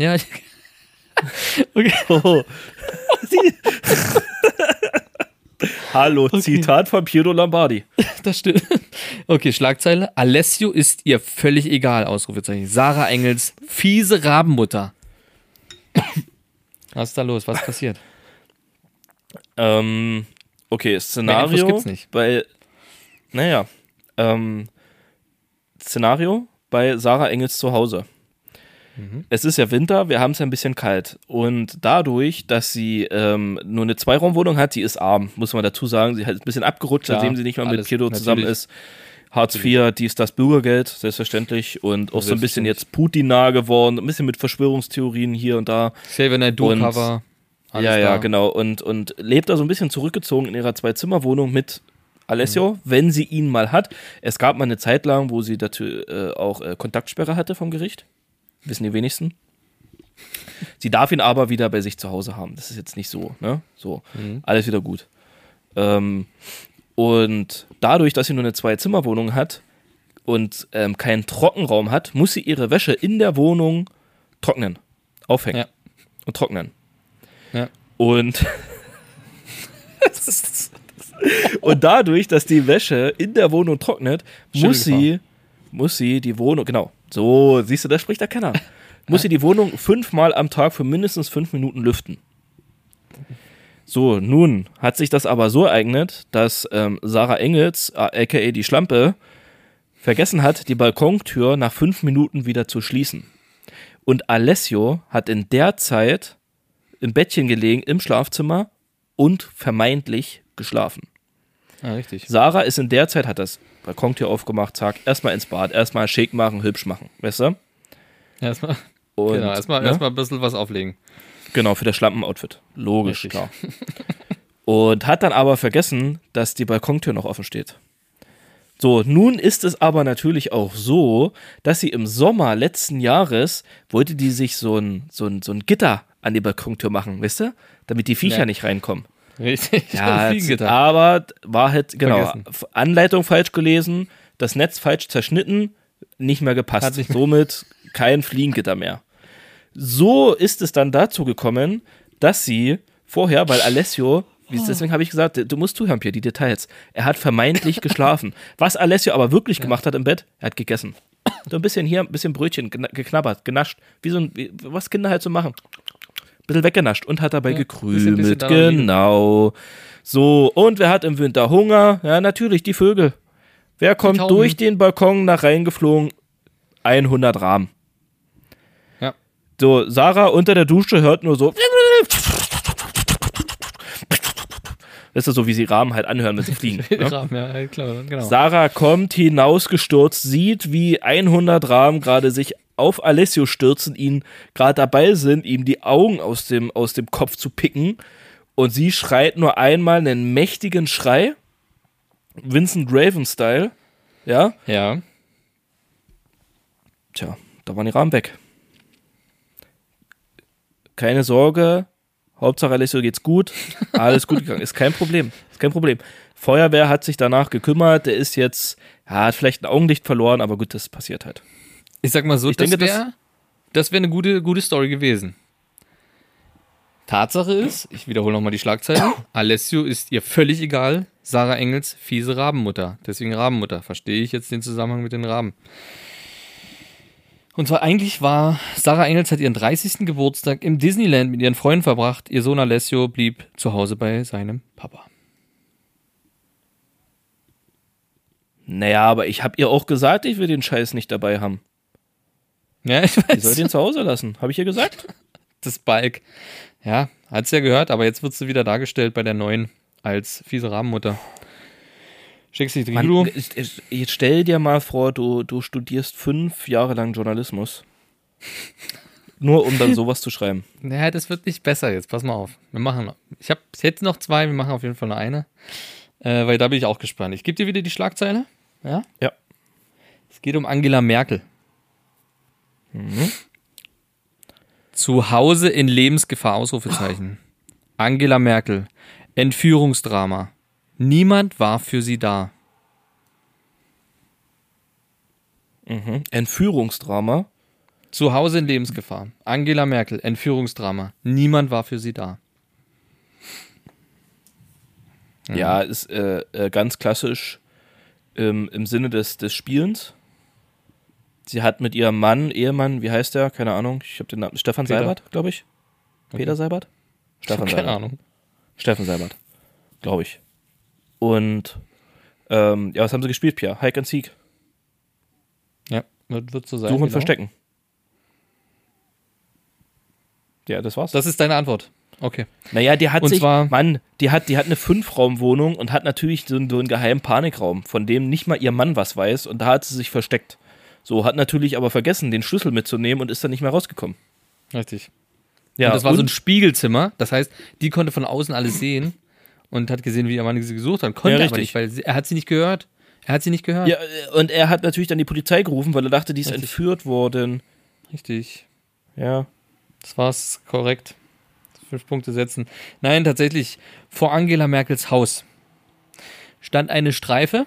Ja, okay. Oh. Hallo, Zitat von Piero Lombardi. Das stimmt. Okay, Schlagzeile. Alessio ist ihr völlig egal, Ausrufezeichen. Sarah Engels, fiese Rabenmutter. Was ist da los? Was passiert? Ähm, okay, Szenario. Infos gibt's nicht. Bei, naja, ähm, Szenario bei Sarah Engels zu Hause. Mhm. Es ist ja Winter, wir haben es ja ein bisschen kalt. Und dadurch, dass sie ähm, nur eine Zweiraumwohnung hat, sie ist arm, muss man dazu sagen. Sie hat ein bisschen abgerutscht, Klar, seitdem sie nicht mehr mit Piero zusammen ist. Hartz IV, dies, das Bürgergeld, selbstverständlich. Und auch so ein bisschen jetzt Putin nah geworden, ein bisschen mit Verschwörungstheorien hier und da. Xavier Naidoo Cover. alles ja, ja, da. genau. Und, und lebt da so ein bisschen zurückgezogen in ihrer Zwei-Zimmer-Wohnung mit Alessio, Mhm. wenn sie ihn mal hat. Es gab mal eine Zeit lang, wo sie dazu äh, auch äh, Kontaktsperre hatte vom Gericht. Wissen die wenigsten. Sie darf ihn aber wieder bei sich zu Hause haben. Das ist jetzt nicht so, ne? So, Mhm. alles wieder gut. Ähm, und dadurch, dass sie nur eine Zwei-Zimmer-Wohnung hat und ähm, keinen Trockenraum hat, muss sie ihre Wäsche in der Wohnung trocknen. Aufhängen Ja. und trocknen. Ja. Und, und dadurch, dass die Wäsche in der Wohnung trocknet, muss sie, muss sie die Wohnung, genau, so, siehst du, da spricht der Kenner, muss sie die Wohnung fünfmal am Tag für mindestens fünf Minuten lüften. So, nun hat sich das aber so ereignet, dass ähm, Sarah Engels, äh, aka die Schlampe, vergessen hat, die Balkontür nach fünf Minuten wieder zu schließen. Und Alessio hat in der Zeit im Bettchen gelegen, im Schlafzimmer und vermeintlich geschlafen. Ah, richtig. Sarah ist in der Zeit, hat das Balkontür aufgemacht, zack, erstmal ins Bad, erstmal schick machen, hübsch machen, weißt du? Erstmal, Und, genau, erstmal, ne? erstmal ein bisschen was auflegen. Genau, für das Schlampen-Outfit. Logisch, Richtig. klar. Und hat dann aber vergessen, dass die Balkontür noch offen steht. So, nun ist es aber natürlich auch so, dass sie im Sommer letzten Jahres wollte die sich so ein, so ein, so ein Gitter an die Balkontür machen, weißt du? Damit die Viecher Ja. nicht reinkommen. Richtig. Ja, aber war halt, genau, Vergessen. Anleitung falsch gelesen, das Netz falsch zerschnitten, nicht mehr gepasst. nicht- Somit kein Fliegengitter mehr. So ist es dann dazu gekommen, dass sie vorher, weil Alessio, es- deswegen habe ich gesagt, du musst zuhören, Pierre, die Details. Er hat vermeintlich geschlafen. Was Alessio aber wirklich gemacht hat im Bett, er hat gegessen. So ein bisschen hier, ein bisschen Brötchen geknabbert, genascht. Wie so ein, wie, was Kinder halt so machen. Bisschen weggenascht und hat dabei Ja, gekrümelt. genau. So, und wer hat im Winter Hunger? Ja, natürlich die Vögel. Wer kommt durch den Balkon nach reingeflogen? 100 Rahmen. Ja. So, Sarah unter der Dusche hört nur so. Das ist so, wie sie Rahmen halt anhören, wenn sie fliegen. ne? Rahmen, ja, klar, genau. Sarah kommt hinausgestürzt, sieht, wie 100 Rahmen gerade sich auf Alessio stürzen, ihn gerade dabei sind, ihm die Augen aus dem, aus dem Kopf zu picken. Und sie schreit nur einmal einen mächtigen Schrei. Vincent Raven-Style. Ja. Ja. Tja, da waren die Rahmen weg. Keine Sorge, Hauptsache Alessio geht's gut, alles gut gegangen, ist kein Problem, ist kein Problem. Feuerwehr hat sich danach gekümmert, der ist jetzt, ja, hat vielleicht ein Augenlicht verloren, aber gut, das passiert halt. Ich sag mal so, Ich das denke, das- wäre das wär eine gute, gute Story gewesen. Tatsache ist, ich wiederhole nochmal die Schlagzeile, Alessio ist ihr völlig egal. Sarah Engels fiese Rabenmutter. Deswegen Rabenmutter. Verstehe ich jetzt den Zusammenhang mit den Raben. Und zwar eigentlich war, Sarah Engels hat ihren 30. Geburtstag im Disneyland mit ihren Freunden verbracht. Ihr Sohn Alessio blieb zu Hause bei seinem Papa. Naja, aber ich habe ihr auch gesagt, ich will den Scheiß nicht dabei haben. Ja, ich Ich soll weiß. den zu Hause lassen. Habe ich ihr gesagt? Das Balk. Ja, hat's ja gehört, aber jetzt wird sie wieder dargestellt bei der neuen als fiese Rabenmutter. Schickst dich Mann, Guido. ich- ich- jetzt stell dir mal vor, du, du studierst fünf Jahre lang Journalismus. Nur um dann sowas zu schreiben. Naja, das wird nicht besser jetzt. Pass mal auf. Wir machen noch. Ich habe jetzt noch zwei, wir machen auf jeden Fall noch eine. Äh, weil da bin ich auch gespannt. Ich gebe dir wieder die Schlagzeile. Ja? Ja. Es geht um Angela Merkel. Zu Hause in Lebensgefahr, Ausrufezeichen. Angela Merkel. Entführungsdrama. Niemand war für sie da. Mhm. Entführungsdrama. Zu Hause in Lebensgefahr. Angela Merkel. Entführungsdrama. Niemand war für sie da. Ja, ist äh, äh, ganz klassisch ähm, im Sinne des, des Spielens. Sie hat mit ihrem Mann, Ehemann, wie heißt der? Keine Ahnung. Ich habe den Namen. Stefan Peter. Seibert, glaube ich. Peter Seibert? Stefan Keine Seibert. Ahnung. Steffen Seibert, glaube ich. Und ähm, ja, was haben sie gespielt, Pierre? Hike and Seek. Ja, wird, wird so sein. Suchen und genau. Verstecken. Ja, das war's. Das ist deine Antwort. Okay. naja, die hat Und sich, zwar- Mann, die hat, die hat eine Fünfraumwohnung und hat natürlich so, einen- so einen geheimen Panikraum, von dem nicht mal ihr Mann was weiß und da hat sie sich versteckt. So, hat natürlich aber vergessen, den Schlüssel mitzunehmen und ist dann nicht mehr rausgekommen. Richtig. Ja, und das war so ein und- Spiegelzimmer. Das heißt, die konnte von außen alles sehen und hat gesehen, wie ihr Mann sie gesucht hat. Konnte Ja, aber nicht, weil sie, er hat sie nicht gehört. Er hat sie nicht gehört. ja, und er hat natürlich dann die Polizei gerufen, weil er dachte, die ist Richtig. entführt worden. Richtig. Ja. Das war's korrekt. Fünf Punkte setzen. Nein, tatsächlich, vor Angela Merkels Haus stand eine Streife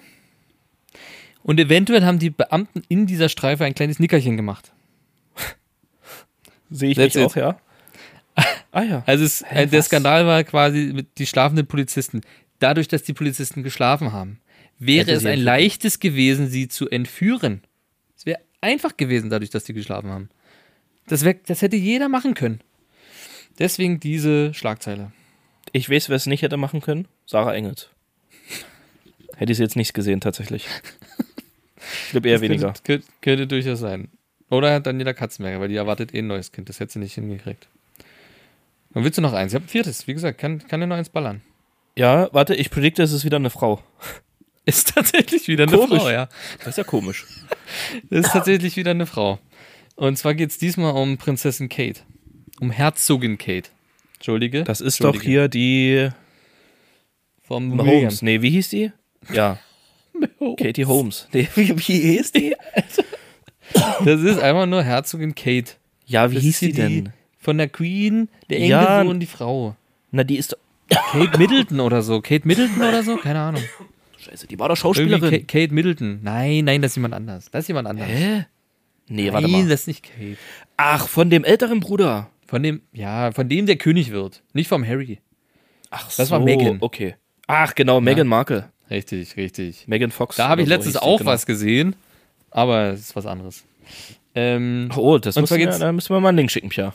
und eventuell haben die Beamten in dieser Streife ein kleines Nickerchen gemacht. Sehe ich That's mich it. auch, ja. Ah ja. Also es, Hä, äh, der was? Skandal war quasi mit die schlafenden Polizisten. Dadurch, dass die Polizisten geschlafen haben, wäre Hätte es ein leichtes gewesen, sie zu entführen. Es wäre einfach gewesen, dadurch, dass die geschlafen haben. Das, wär, das hätte jeder machen können. Deswegen diese Schlagzeile. Ich weiß, wer es nicht hätte machen können. Sarah Engels. Hätte ich sie jetzt nicht gesehen, tatsächlich. Ich glaube eher Das weniger. Könnte, könnte, könnte durchaus sein. Oder Daniela Katzenberger, weil die erwartet eh ein neues Kind. Das hätte sie nicht hingekriegt. Dann willst du noch eins? Ich habe ein viertes. Wie gesagt, kann, kann dir noch eins ballern. Ja, warte, ich predikte, es ist wieder eine Frau. Ist tatsächlich wieder eine Komisch. Frau, ja. Das ist ja komisch. Das ist tatsächlich wieder eine Frau. Und zwar geht es diesmal um Prinzessin Kate. Um Herzogin Kate. Entschuldige. Das ist doch Entschuldige. hier die Vom Holmes. Nee, wie hieß die? Ja, William. Katie Holmes. Nee, wie, wie hieß die? Das ist einfach nur Herzogin Kate. Ja, wie Das hieß ist die die denn? Von der Queen, der Ja. Enkelsohn, die Frau. Na, die ist doch. Kate Middleton oder so. Kate Middleton oder so? Keine Ahnung. Scheiße, die war doch Schauspielerin. Ka Kate Middleton. Nein, nein, das ist jemand anders. Das ist jemand anders. Hä? Nee, warte Nein, mal. das ist nicht Kate. Ach, von dem älteren Bruder. Von dem, ja, von dem der König wird. Nicht vom Harry. Ach, Das so, war Meghan. Okay. Ach, genau, Meghan Markle. Richtig, richtig. Megan Fox. Da habe ich so letztens die, auch genau. was gesehen, aber es ist was anderes. Ähm, Oh, das ja, geht's- da müssen wir mal einen Link schicken, Pia.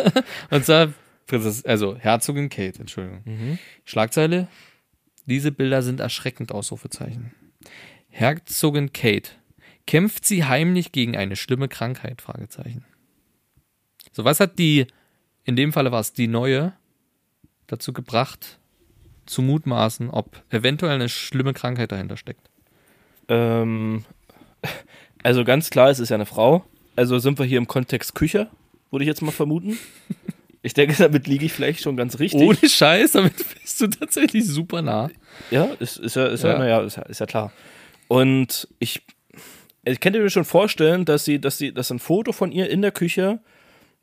und zwar, also Herzogin Kate, Entschuldigung. Mhm. Schlagzeile, diese Bilder sind erschreckend, Ausrufezeichen. Herzogin Kate, kämpft sie heimlich gegen eine schlimme Krankheit, Fragezeichen. So, was hat die, in dem Falle war es die neue, dazu gebracht, zu mutmaßen, ob eventuell eine schlimme Krankheit dahinter steckt? Ähm, also ganz klar, es ist ja eine Frau. Also sind wir hier im Kontext Küche, würde ich jetzt mal vermuten. Ich denke, damit liege ich vielleicht schon ganz richtig. Ohne Scheiß, damit bist du tatsächlich super nah. Ja, ist, ist ja, ist ja, Ja. naja, ist ja, ist ja klar. Und ich, ich könnte mir schon vorstellen, dass sie, dass sie, dass ein Foto von ihr in der Küche,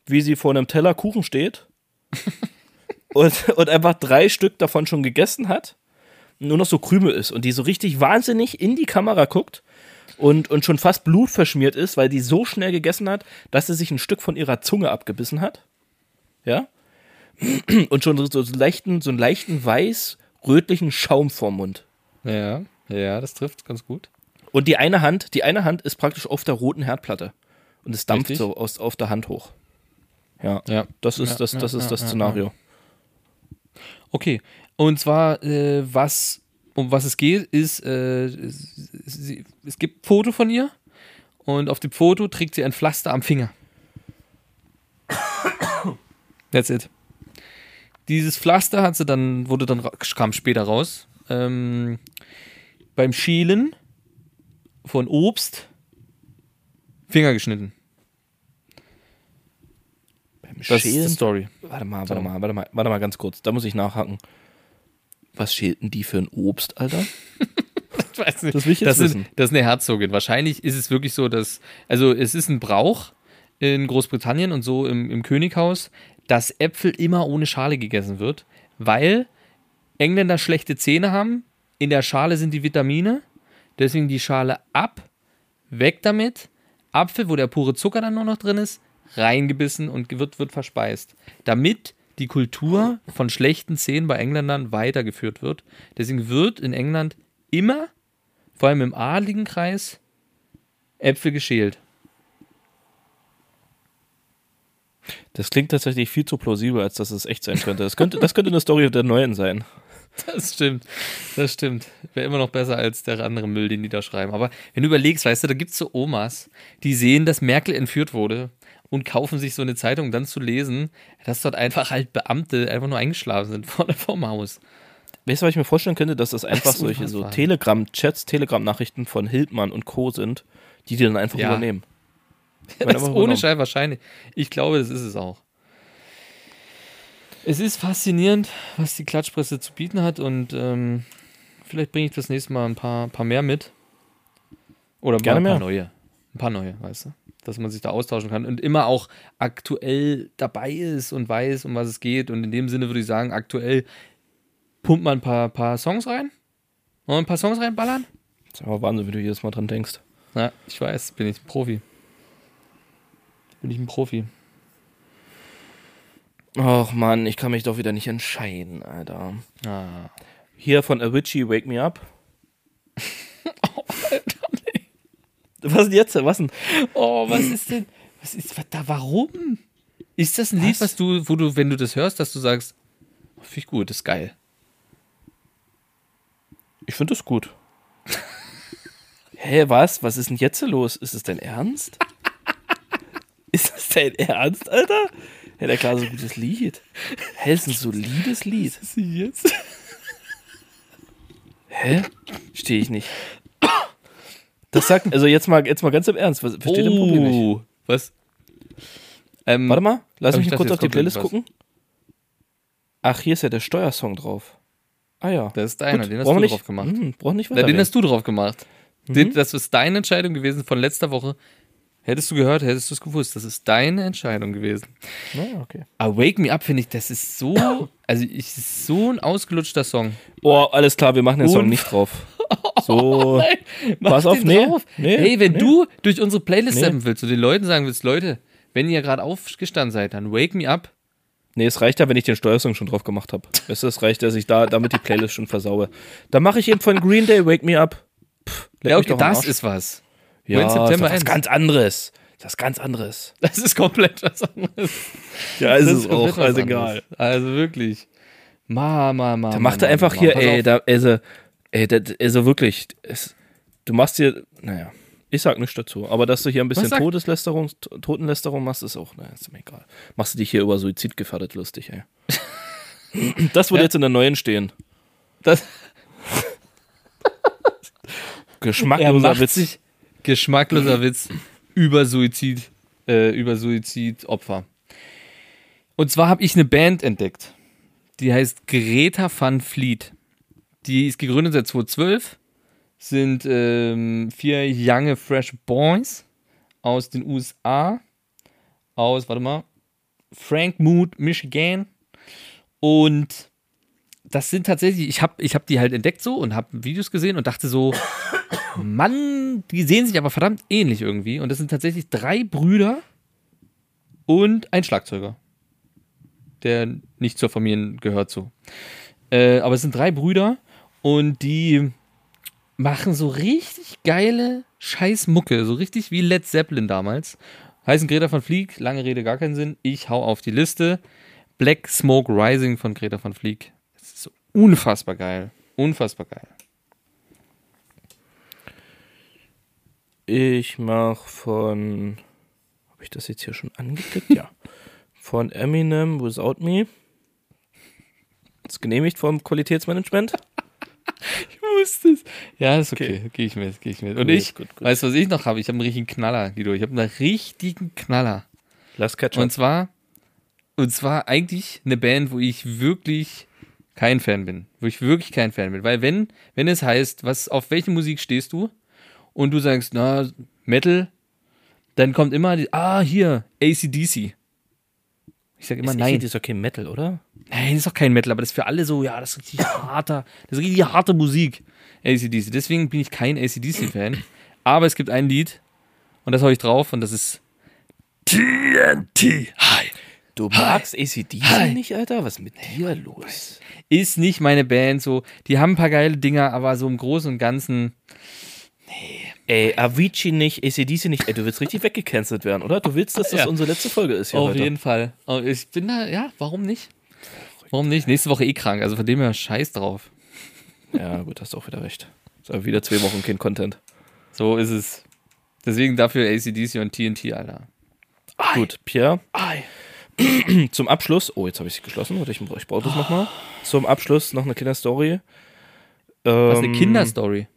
wie sie vor einem Teller Kuchen steht und, und einfach drei Stück davon schon gegessen hat, nur noch so Krümel ist und die so richtig wahnsinnig in die Kamera guckt und, und schon fast blutverschmiert ist, weil die so schnell gegessen hat, dass sie sich ein Stück von ihrer Zunge abgebissen hat. Ja? Und schon so, so, leichten, so einen leichten weiß-rötlichen Schaum vorm Mund. Ja, ja, das trifft ganz gut. Und die eine Hand, die eine Hand ist praktisch auf der roten Herdplatte. Und es dampft Richtig. so aus, auf der Hand hoch. Ja, Ja. das ist Ja, das, ja, das, ist ja, das ja, Szenario. Okay, und zwar, äh, was, um was es geht, ist, äh, es, sie, es gibt ein Foto von ihr und auf dem Foto trägt sie ein Pflaster am Finger. That's it. Dieses Pflaster hat sie dann, wurde dann, kam später raus, ähm, beim Schälen von Obst Finger geschnitten. Beim Das ist die Schälen. Story. Warte mal, warte mal, warte mal, warte mal ganz kurz. Da muss ich nachhaken. Was schälten die für ein Obst, Alter? Ich weiß nicht. Das will ich jetzt das, ist, wissen. das ist eine Herzogin. Wahrscheinlich ist es wirklich so, dass, also es ist ein Brauch in Großbritannien und so im, im Könighaus, dass Äpfel immer ohne Schale gegessen wird, weil Engländer schlechte Zähne haben. In der Schale sind die Vitamine, deswegen die Schale ab, weg damit. Apfel, wo der pure Zucker dann nur noch drin ist, reingebissen und wird, wird verspeist. Damit die Kultur von schlechten Zähnen bei Engländern weitergeführt wird. Deswegen wird in England immer, vor allem im adligen Kreis, Äpfel geschält. Das klingt tatsächlich viel zu plausibel, als dass es echt sein könnte. Das könnte, das könnte eine Story der Neuen sein. Das stimmt, das stimmt. Wäre immer noch besser als der andere Müll, den die da schreiben. Aber wenn du überlegst, weißt du, da gibt es so Omas, die sehen, dass Merkel entführt wurde und kaufen sich so eine Zeitung, um dann zu lesen, dass dort einfach halt Beamte einfach nur eingeschlafen sind vor vorm Haus. Weißt du, was ich mir vorstellen könnte, dass das einfach ist solche so. Telegram-Chats, Telegram-Nachrichten von Hildmann und Co. sind, die die dann einfach Ja. übernehmen. Das Werden ist ohne. Scheiß wahrscheinlich. Ich glaube, das ist es auch. Es ist faszinierend, was die Klatschpresse zu bieten hat und ähm, vielleicht bringe ich das nächste Mal ein paar, paar mehr mit. Oder Gerne ein mehr. paar neue. Ein paar neue, weißt du? Dass man sich da austauschen kann und immer auch aktuell dabei ist und weiß, um was es geht. Und in dem Sinne würde ich sagen, aktuell pumpt man ein paar, paar Songs rein. Wollen wir ein paar Songs reinballern? Das ist aber Wahnsinn, wie du jedes Mal dran denkst. Ja, ich weiß, bin ich ein Profi. Bin ich ein Profi. Och Mann, ich kann mich doch wieder nicht entscheiden, Alter. Ah. Hier von Avicii, Wake Me Up. Was denn jetzt? Was denn? Oh, was ist denn? Was ist was da? Warum? Ist das ein Lied, Was? was du, wo du, wenn du das hörst, dass du sagst, oh, finde ich gut, ist geil. Ich finde das gut. Hä, was? Was ist denn jetzt los? Ist es dein Ernst? ist das dein Ernst, Alter? Ja, der klar, so ein gutes Lied. Hä, ist ein solides Lied. ist sie jetzt? Hä? Stehe ich nicht. Das sagt, also jetzt mal, jetzt mal ganz im Ernst, was, versteht ihr Problem nicht? Oh, was? Ähm, Warte mal, lass mich dachte, kurz auf die Playlist gucken. Ach, hier ist ja der Steuersong drauf. Ah ja. Das ist deiner, Gut, den hast du wir drauf gemacht. Hm, brauch nicht weiter. den hast du drauf gemacht. Mhm. Den, das ist deine Entscheidung gewesen von letzter Woche. Hättest du gehört, hättest du es gewusst. Das ist deine Entscheidung gewesen. ja, okay. Aber Wake Me Up finde ich, das ist so, also ich ist so ein ausgelutschter Song. Oh, alles klar, wir machen den Song Unf- nicht drauf. So. Mach Pass auf, nee, nee, hey, wenn nee. du durch unsere Playlist Nee. willst und den Leuten sagen willst, Leute, wenn ihr gerade aufgestanden seid, dann wake me up. Nee, es reicht ja, wenn ich den Steuersong schon drauf gemacht habe. Es reicht, dass ich da damit die Playlist schon versaue. Dann mache ich eben von Green Day Wake Me Up. Pff, Ja, okay, das ist was. ja, When ist September was ganz anderes. Das ist ganz anderes. Das ist komplett was anderes. Ja, ist Das es auch. Also egal. Also wirklich. Ma, ma, ma. Da ma, macht er ma, einfach ma. hier, Pass ey, da, also, ey, da, also wirklich, es, du machst hier, naja, ich sag nichts dazu, aber dass du hier ein bisschen Todeslästerung, Totenlästerung machst, ist auch, naja, ist mir egal. Machst du dich hier über Suizid gefährdet lustig, ey. Das wird Ja. jetzt in der neuen stehen. Das, er Geschmackloser Witz. sich geschmackloser Witz über Suizid, äh, über Suizidopfer. Und zwar habe ich eine Band entdeckt. Die heißt Greta Van Fleet. Die ist gegründet seit 2012. Sind ähm, vier junge Fresh Boys aus den USA. Aus, warte mal, Frank Mood, Michigan. Und das sind tatsächlich, ich habe ich hab die halt entdeckt so und habe Videos gesehen und dachte so, Mann, die sehen sich aber verdammt ähnlich irgendwie. Und das sind tatsächlich drei Brüder und ein Schlagzeuger, der nicht zur Familie gehört so. Äh, aber es sind drei Brüder und die machen so richtig geile Scheißmucke, so richtig wie Led Zeppelin damals. Heißen Greta von Fleek, lange Rede, gar keinen Sinn. Ich hau auf die Liste. Black Smoke Rising von Greta von Fleek. Das ist so unfassbar geil. Unfassbar geil. Ich mach von. Habe ich das jetzt hier schon angeklickt? ja. Von Eminem Without Me. Ist genehmigt vom Qualitätsmanagement. Ich wusste es. Ja, ist okay. okay. Gehe ich mit, gehe ich mit. Und Gut, ich, gut, gut. weißt du, was ich noch habe? Ich habe einen richtigen Knaller, Guido. Ich habe einen richtigen Knaller. Last Ketchup. Und zwar, und zwar eigentlich eine Band, wo ich wirklich kein Fan bin. Wo ich wirklich kein Fan bin. Weil wenn, wenn es heißt, was, auf welche Musik stehst du? Und du sagst, na, Metal, dann kommt immer, die, ah, hier, ACDC. Ich sag immer, ist nein. Das ist doch kein Metal, oder? Nein, das ist doch kein Metal, aber das ist für alle so, ja, das ist richtig harter, das ist richtig harte Musik. ACDC. Deswegen bin ich kein ACDC-Fan. Aber es gibt ein Lied, und das hau ich drauf, und das ist TNT High. Du magst ACDC Hi. nicht, Alter? Was ist mit dir los? Ist nicht meine Band so. Die haben ein paar geile Dinger, aber so im Großen und Ganzen. Ey, Avicii nicht, ACDC nicht. Ey, du willst richtig weggecancelt werden, oder? Du willst, dass das Ja. unsere letzte Folge ist hier Auf heute. jeden Fall. Oh, Ich bin da, ja, warum nicht? Warum nicht? Nächste Woche eh krank, also von dem her scheiß drauf. Ja, gut, hast du auch wieder recht. Ist aber wieder zwei Wochen kein Content. So ist es. Deswegen dafür ACDC und TNT, Alter. Gut, Pierre. Zum Abschluss, oh, jetzt habe ich sie geschlossen, warte, ich, ich brauche das nochmal. Zum Abschluss noch eine Kinderstory. Was eine Ähm, Kinderstory.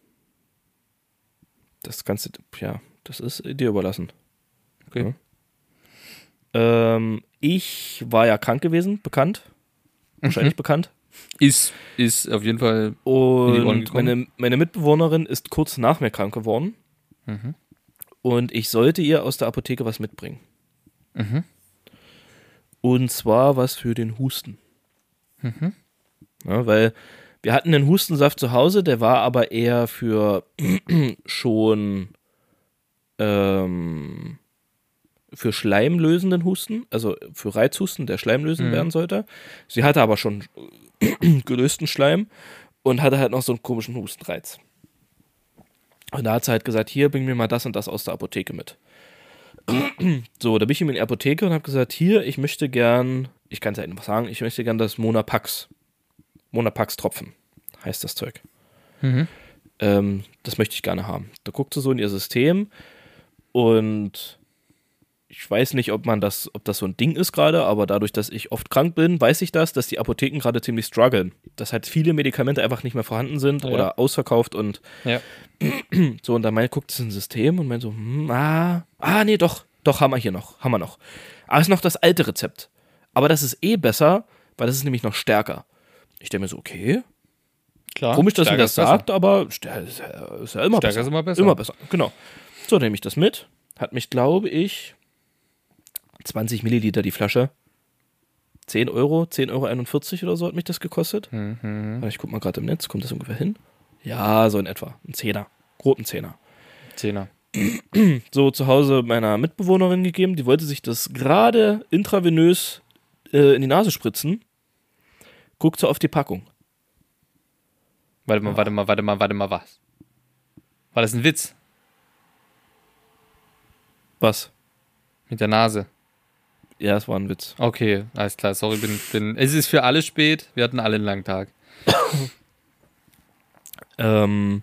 Das du, ja, das ist dir überlassen. Okay. Ja. Ähm, ich war ja krank gewesen, bekannt. Wahrscheinlich bekannt. Ist, ist auf jeden Fall. Und meine, meine Mitbewohnerin ist kurz nach mir krank geworden. Mhm. Und ich sollte ihr aus der Apotheke was mitbringen. Mhm. Und zwar was für den Husten. Mhm. Ja, weil wir hatten einen Hustensaft zu Hause, der war aber eher für schon ähm, für schleimlösenden Husten, also für Reizhusten, der schleimlösend Mhm. werden sollte. Sie hatte aber schon gelösten Schleim und hatte halt noch so einen komischen Hustenreiz. Und da hat sie halt gesagt, hier, bring mir mal das und das aus der Apotheke mit. So, da bin ich ihm in die Apotheke und habe gesagt, hier, ich möchte gern, ich kann es ja einfach sagen, ich möchte gern das Monapax. Monapax-Tropfen heißt das Zeug. Mhm. Ähm, das möchte ich gerne haben. Da guckt sie so in ihr System und ich weiß nicht, ob man das, ob das so ein Ding ist gerade, aber dadurch, dass ich oft krank bin, weiß ich das, dass die Apotheken gerade ziemlich strugglen. Dass halt viele Medikamente einfach nicht mehr vorhanden sind Ja. oder ausverkauft und Ja. so, und dann mein, guckt es ins System und meint so, hm, ah, ah, nee, doch, doch, haben wir hier noch, haben wir noch. Aber es ist noch das alte Rezept. Aber das ist eh besser, weil das ist nämlich noch stärker. Ich denke mir so, okay, Klar. komisch, dass sie Stärker das besser. sagt, aber ist ja, ist ja immer Stärker besser. ist immer besser. Immer besser, genau. So, nehme ich das mit. Hat mich, glaube ich, 20 Milliliter die Flasche. 10 Euro, 10,41 Euro oder so hat mich das gekostet. Mhm. Ich guck mal gerade im Netz, kommt das ungefähr hin? Ja, so in etwa. Ein Zehner. Groben Zehner. Zehner. So zu Hause meiner Mitbewohnerin gegeben. Die wollte sich das gerade intravenös äh, in die Nase spritzen. Guckt so auf die Packung. Warte mal, warte mal, warte mal, warte mal, was? War das ein Witz Was? mit der Nase? Ja, es war ein Witz. Okay, alles klar, sorry, bin, bin. Es ist für alle spät, wir hatten alle einen langen Tag. Ähm,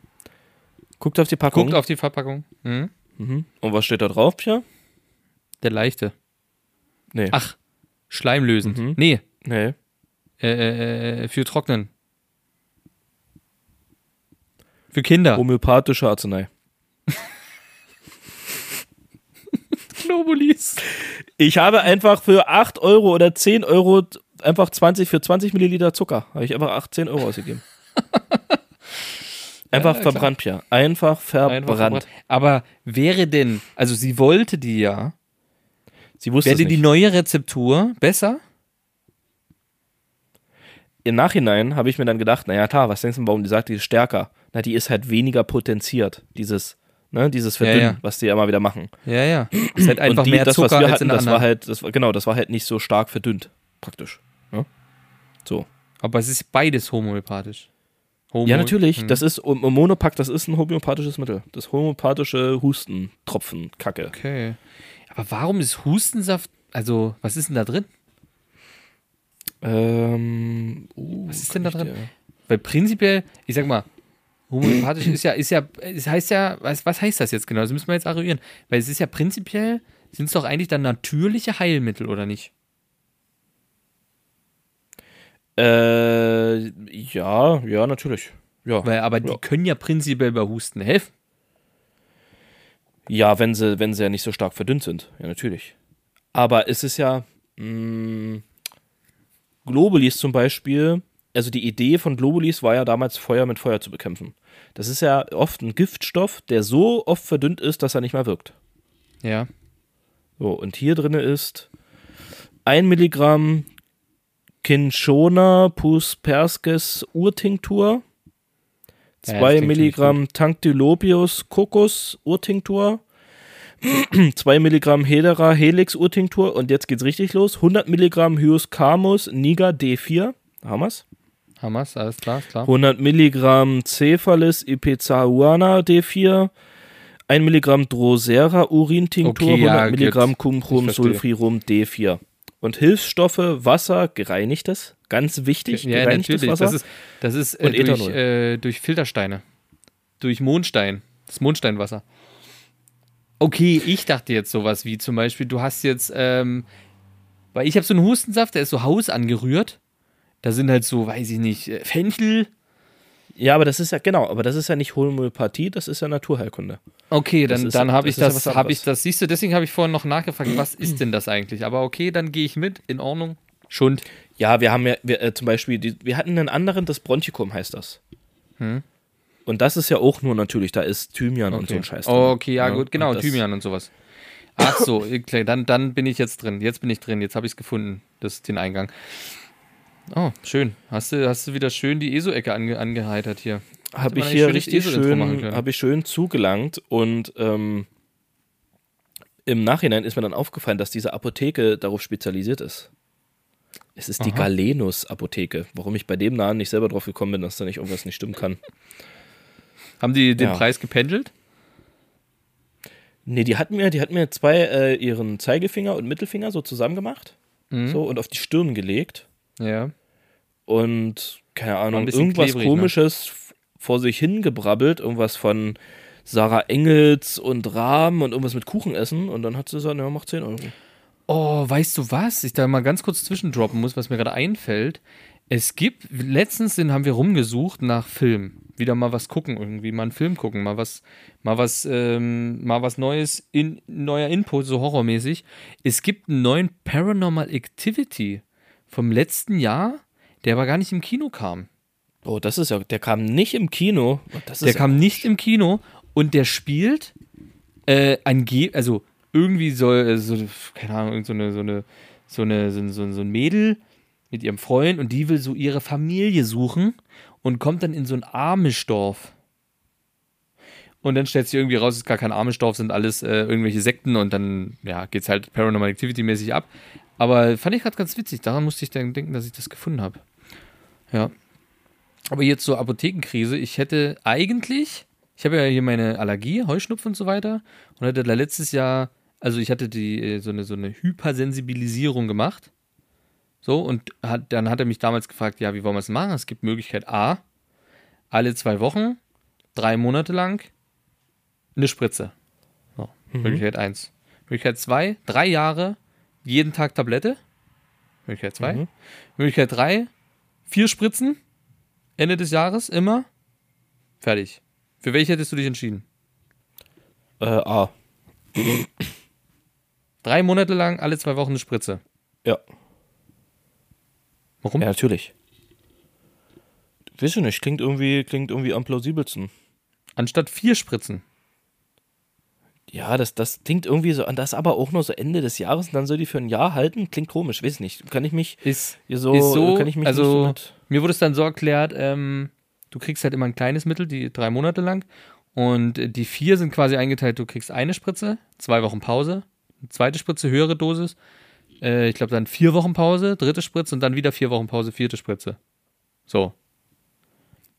guckt auf die Packung. Guckt auf die Verpackung. Mhm. Mhm. Und was steht da drauf, Pia? Der leichte. Nee. Ach, schleimlösend. Mhm. Nee, Nee. Äh, äh, für Trocknen. Für Kinder. Homöopathische Arznei. Globulis. Ich habe einfach für 8 Euro oder 10 Euro einfach 20 für 20 Milliliter Zucker. Habe ich einfach 8, 10 Euro ausgegeben. Einfach Ja, klar. verbrannt, Pia. Einfach verbrannt. Einfach verbrannt. Aber wäre denn, also sie wollte die ja, Sie wusste wäre die neue Rezeptur besser? Im Nachhinein habe ich mir dann gedacht, naja klar, was denkst du, warum die sagt, die ist stärker? Na, die ist halt weniger potenziert. Dieses, ne, dieses Verdünnen, ja. was die ja immer wieder machen. Ja, ja. Ist halt einfach die, mehr das, Zucker was wir hatten, das war halt, das war, genau, das war halt nicht so stark verdünnt, praktisch. Ne? So. Aber es ist beides homöopathisch. Homo Ja, natürlich. Mhm. Das ist, um, um Monopack, das ist ein homöopathisches Mittel. Das homöopathische Hustentropfen, Kacke. Okay. Aber warum ist Hustensaft, also, was ist denn da drin? Ähm, uh, Was ist denn da drin? dir- Weil prinzipiell, ich sag mal, homöopathisch ist ja, ist ja, es heißt ja, was, was heißt das jetzt genau? Das müssen wir jetzt eruieren. Weil es ist ja prinzipiell, sind es doch eigentlich dann natürliche Heilmittel, oder nicht? Äh, ja, ja, natürlich. Ja. Weil, aber die Ja. können ja prinzipiell bei Husten helfen. Ja, wenn sie, wenn sie ja nicht so stark verdünnt sind. Ja, natürlich. Aber es ist ja. Mh, Globulis zum Beispiel. Also die Idee von Globulis war ja damals Feuer mit Feuer zu bekämpfen. Das ist ja oft ein Giftstoff, der so oft verdünnt ist, dass er nicht mehr wirkt. Ja. So, und hier drin ist 1 Milligramm Kinchona Pusperskes Urtinktur, Ja, das 2 klingt Milligramm Tanctylopius Kokos Urtinktur, 2 Milligramm Hedera Helix Urtinktur und jetzt geht's richtig los. 100 Milligramm Hyoscamus Niger D4, haben wir's? Hamas, alles klar, klar. 100 Milligramm Cephalis Ipecahuana D4, 1 Milligramm Drosera Urintinktur, Okay, ja, 100 Milligramm gut. Cumchrum Ich verstehe. Sulfirum D4. Und Hilfsstoffe, Wasser, gereinigtes, ganz wichtig, Ja, gereinigtes natürlich. Wasser. Das ist, das ist äh, durch, äh, durch Filtersteine. Durch Mondstein. Das Mondsteinwasser. Okay, ich dachte jetzt sowas wie zum Beispiel, du hast jetzt, ähm, weil ich habe so einen Hustensaft, der ist so hausangerührt. Da sind halt so, weiß ich nicht, äh, Fenchel. ja, aber das ist ja, genau, aber das ist ja nicht Homöopathie, das ist ja Naturheilkunde. Okay, Das dann, ist- dann habe das ich ja das, was habe ich das, siehst du, deswegen habe ich vorhin noch nachgefragt, was ist denn das eigentlich? Aber okay, dann gehe ich mit, in Ordnung. Schund. Ja, wir haben ja, wir, äh, zum Beispiel, die, wir hatten einen anderen, das Bronchikum heißt das. Hm. Und das ist ja auch nur natürlich, da ist Thymian und so ein Scheiß drin. Okay, ja, Ja, gut, genau, Thymian und sowas. Ach so, okay, dann, dann bin ich jetzt drin. Jetzt bin ich drin. Jetzt habe ich es gefunden, das, den Eingang. Oh, schön. Hast du, hast du wieder schön die ESO-Ecke ange, angeheitert hier. habe ich hier richtig schön, habe ich schön zugelangt und ähm, im Nachhinein ist mir dann aufgefallen, dass diese Apotheke darauf spezialisiert ist. Es ist die Aha. Galenus-Apotheke. Warum ich bei dem Namen nicht selber drauf gekommen bin, dass da nicht irgendwas nicht stimmen kann. Haben die den Ja. Preis gependelt? Nee, die hatten mir, die hatten mir zwei äh, ihren Zeigefinger und Mittelfinger so zusammen gemacht. Mhm. So und auf die Stirn gelegt. Ja. und keine ein Ahnung, irgendwas klebrig, ne? komisches f- vor sich hingebrabbelt, irgendwas von Sarah Engels und Rahmen und irgendwas mit Kuchen essen und dann hat sie gesagt, ja, mach 10 Euro. Oh, weißt du was? Ich da mal ganz kurz zwischendroppen muss, was mir gerade einfällt. Es gibt, letztens den haben wir rumgesucht nach Film. Wieder mal was gucken, irgendwie mal einen Film gucken, mal was, mal was, ähm, mal was Neues, in, neuer Input, so horrormäßig. Es gibt einen neuen Paranormal Activity vom letzten Jahr, der aber gar nicht im Kino kam. Oh, das ist ja, der kam nicht im Kino. Oh, Der ja, kam nicht im Kino und der spielt äh, ange also irgendwie soll äh, so keine Ahnung so eine so eine so eine so, so, so ein Mädel mit ihrem Freund und die will so ihre Familie suchen und kommt dann in so ein Amischdorf. Und dann stellt sich irgendwie raus, es ist gar kein Amischdorf, sind alles äh, irgendwelche Sekten und dann ja, geht's halt Paranormal Activity mäßig ab. Aber fand ich gerade ganz witzig. Daran musste ich dann denken, dass ich das gefunden habe. Ja. Aber jetzt zur Apothekenkrise. Ich hätte eigentlich, ich habe ja hier meine Allergie, Heuschnupfen und so weiter. Und hatte da letztes Jahr, also ich hatte die äh, so eine, so eine Hypersensibilisierung gemacht. So, und hat, dann hat er mich damals gefragt, ja, wie wollen wir es machen? Es gibt Möglichkeit A, alle zwei Wochen, drei Monate lang, eine Spritze. So, Möglichkeit 1. Möglichkeit 2, drei Jahre, jeden Tag Tablette. Möglichkeit 2. Mhm. Möglichkeit 3, vier Spritzen, Ende des Jahres, immer. Fertig. Für welche hättest du dich entschieden? äh, A. Drei Monate lang, alle zwei Wochen eine Spritze. Ja. Warum? ja, natürlich. Weiß ich nicht, klingt irgendwie, klingt irgendwie am plausibelsten. Anstatt vier Spritzen. Ja, das, das klingt irgendwie so, und das aber auch nur so Ende des Jahres und dann soll die für ein Jahr halten, klingt komisch, weiß nicht. Kann ich mich Ist, so, ist so, kann ich mich also nicht so mir wurde es dann so erklärt, ähm, du kriegst halt immer ein kleines Mittel, die drei Monate lang. Und äh, die vier sind quasi eingeteilt, du kriegst eine Spritze, zwei Wochen Pause, eine zweite Spritze, höhere Dosis. Äh, ich glaube dann vier Wochen Pause, dritte Spritze und dann wieder vier Wochen Pause, vierte Spritze. So.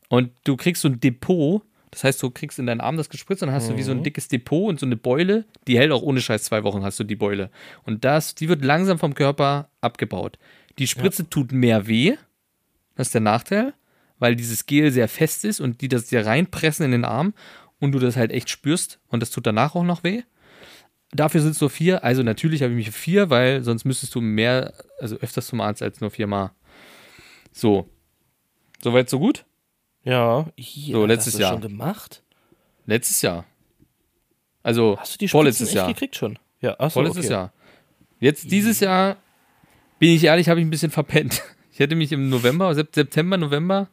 Und du kriegst so ein Depot, das heißt, du kriegst in deinen Arm das gespritzt und dann hast du wie so ein dickes Depot und so eine Beule, die hält auch ohne Scheiß zwei Wochen, hast du die Beule. Und das, die wird langsam vom Körper abgebaut. Die Spritze tut mehr weh, das ist der Nachteil, weil dieses Gel sehr fest ist und die das dir reinpressen in den Arm und du das halt echt spürst und das tut danach auch noch weh. Dafür sind es nur vier, also natürlich habe ich mich für vier, weil sonst müsstest du mehr, also öfters zum Arzt als nur viermal. So. Soweit, so gut? Ja. Hier, So, letztes hast du Jahr. schon gemacht? Letztes Jahr. Also Hast du die vorletztes Spritzen echt Jahr. gekriegt schon? Ja, achso, Vorletztes okay. Jahr. Jetzt dieses Jahr, bin ich ehrlich, habe ich ein bisschen verpennt. Ich hätte mich im November, Sep- September, November,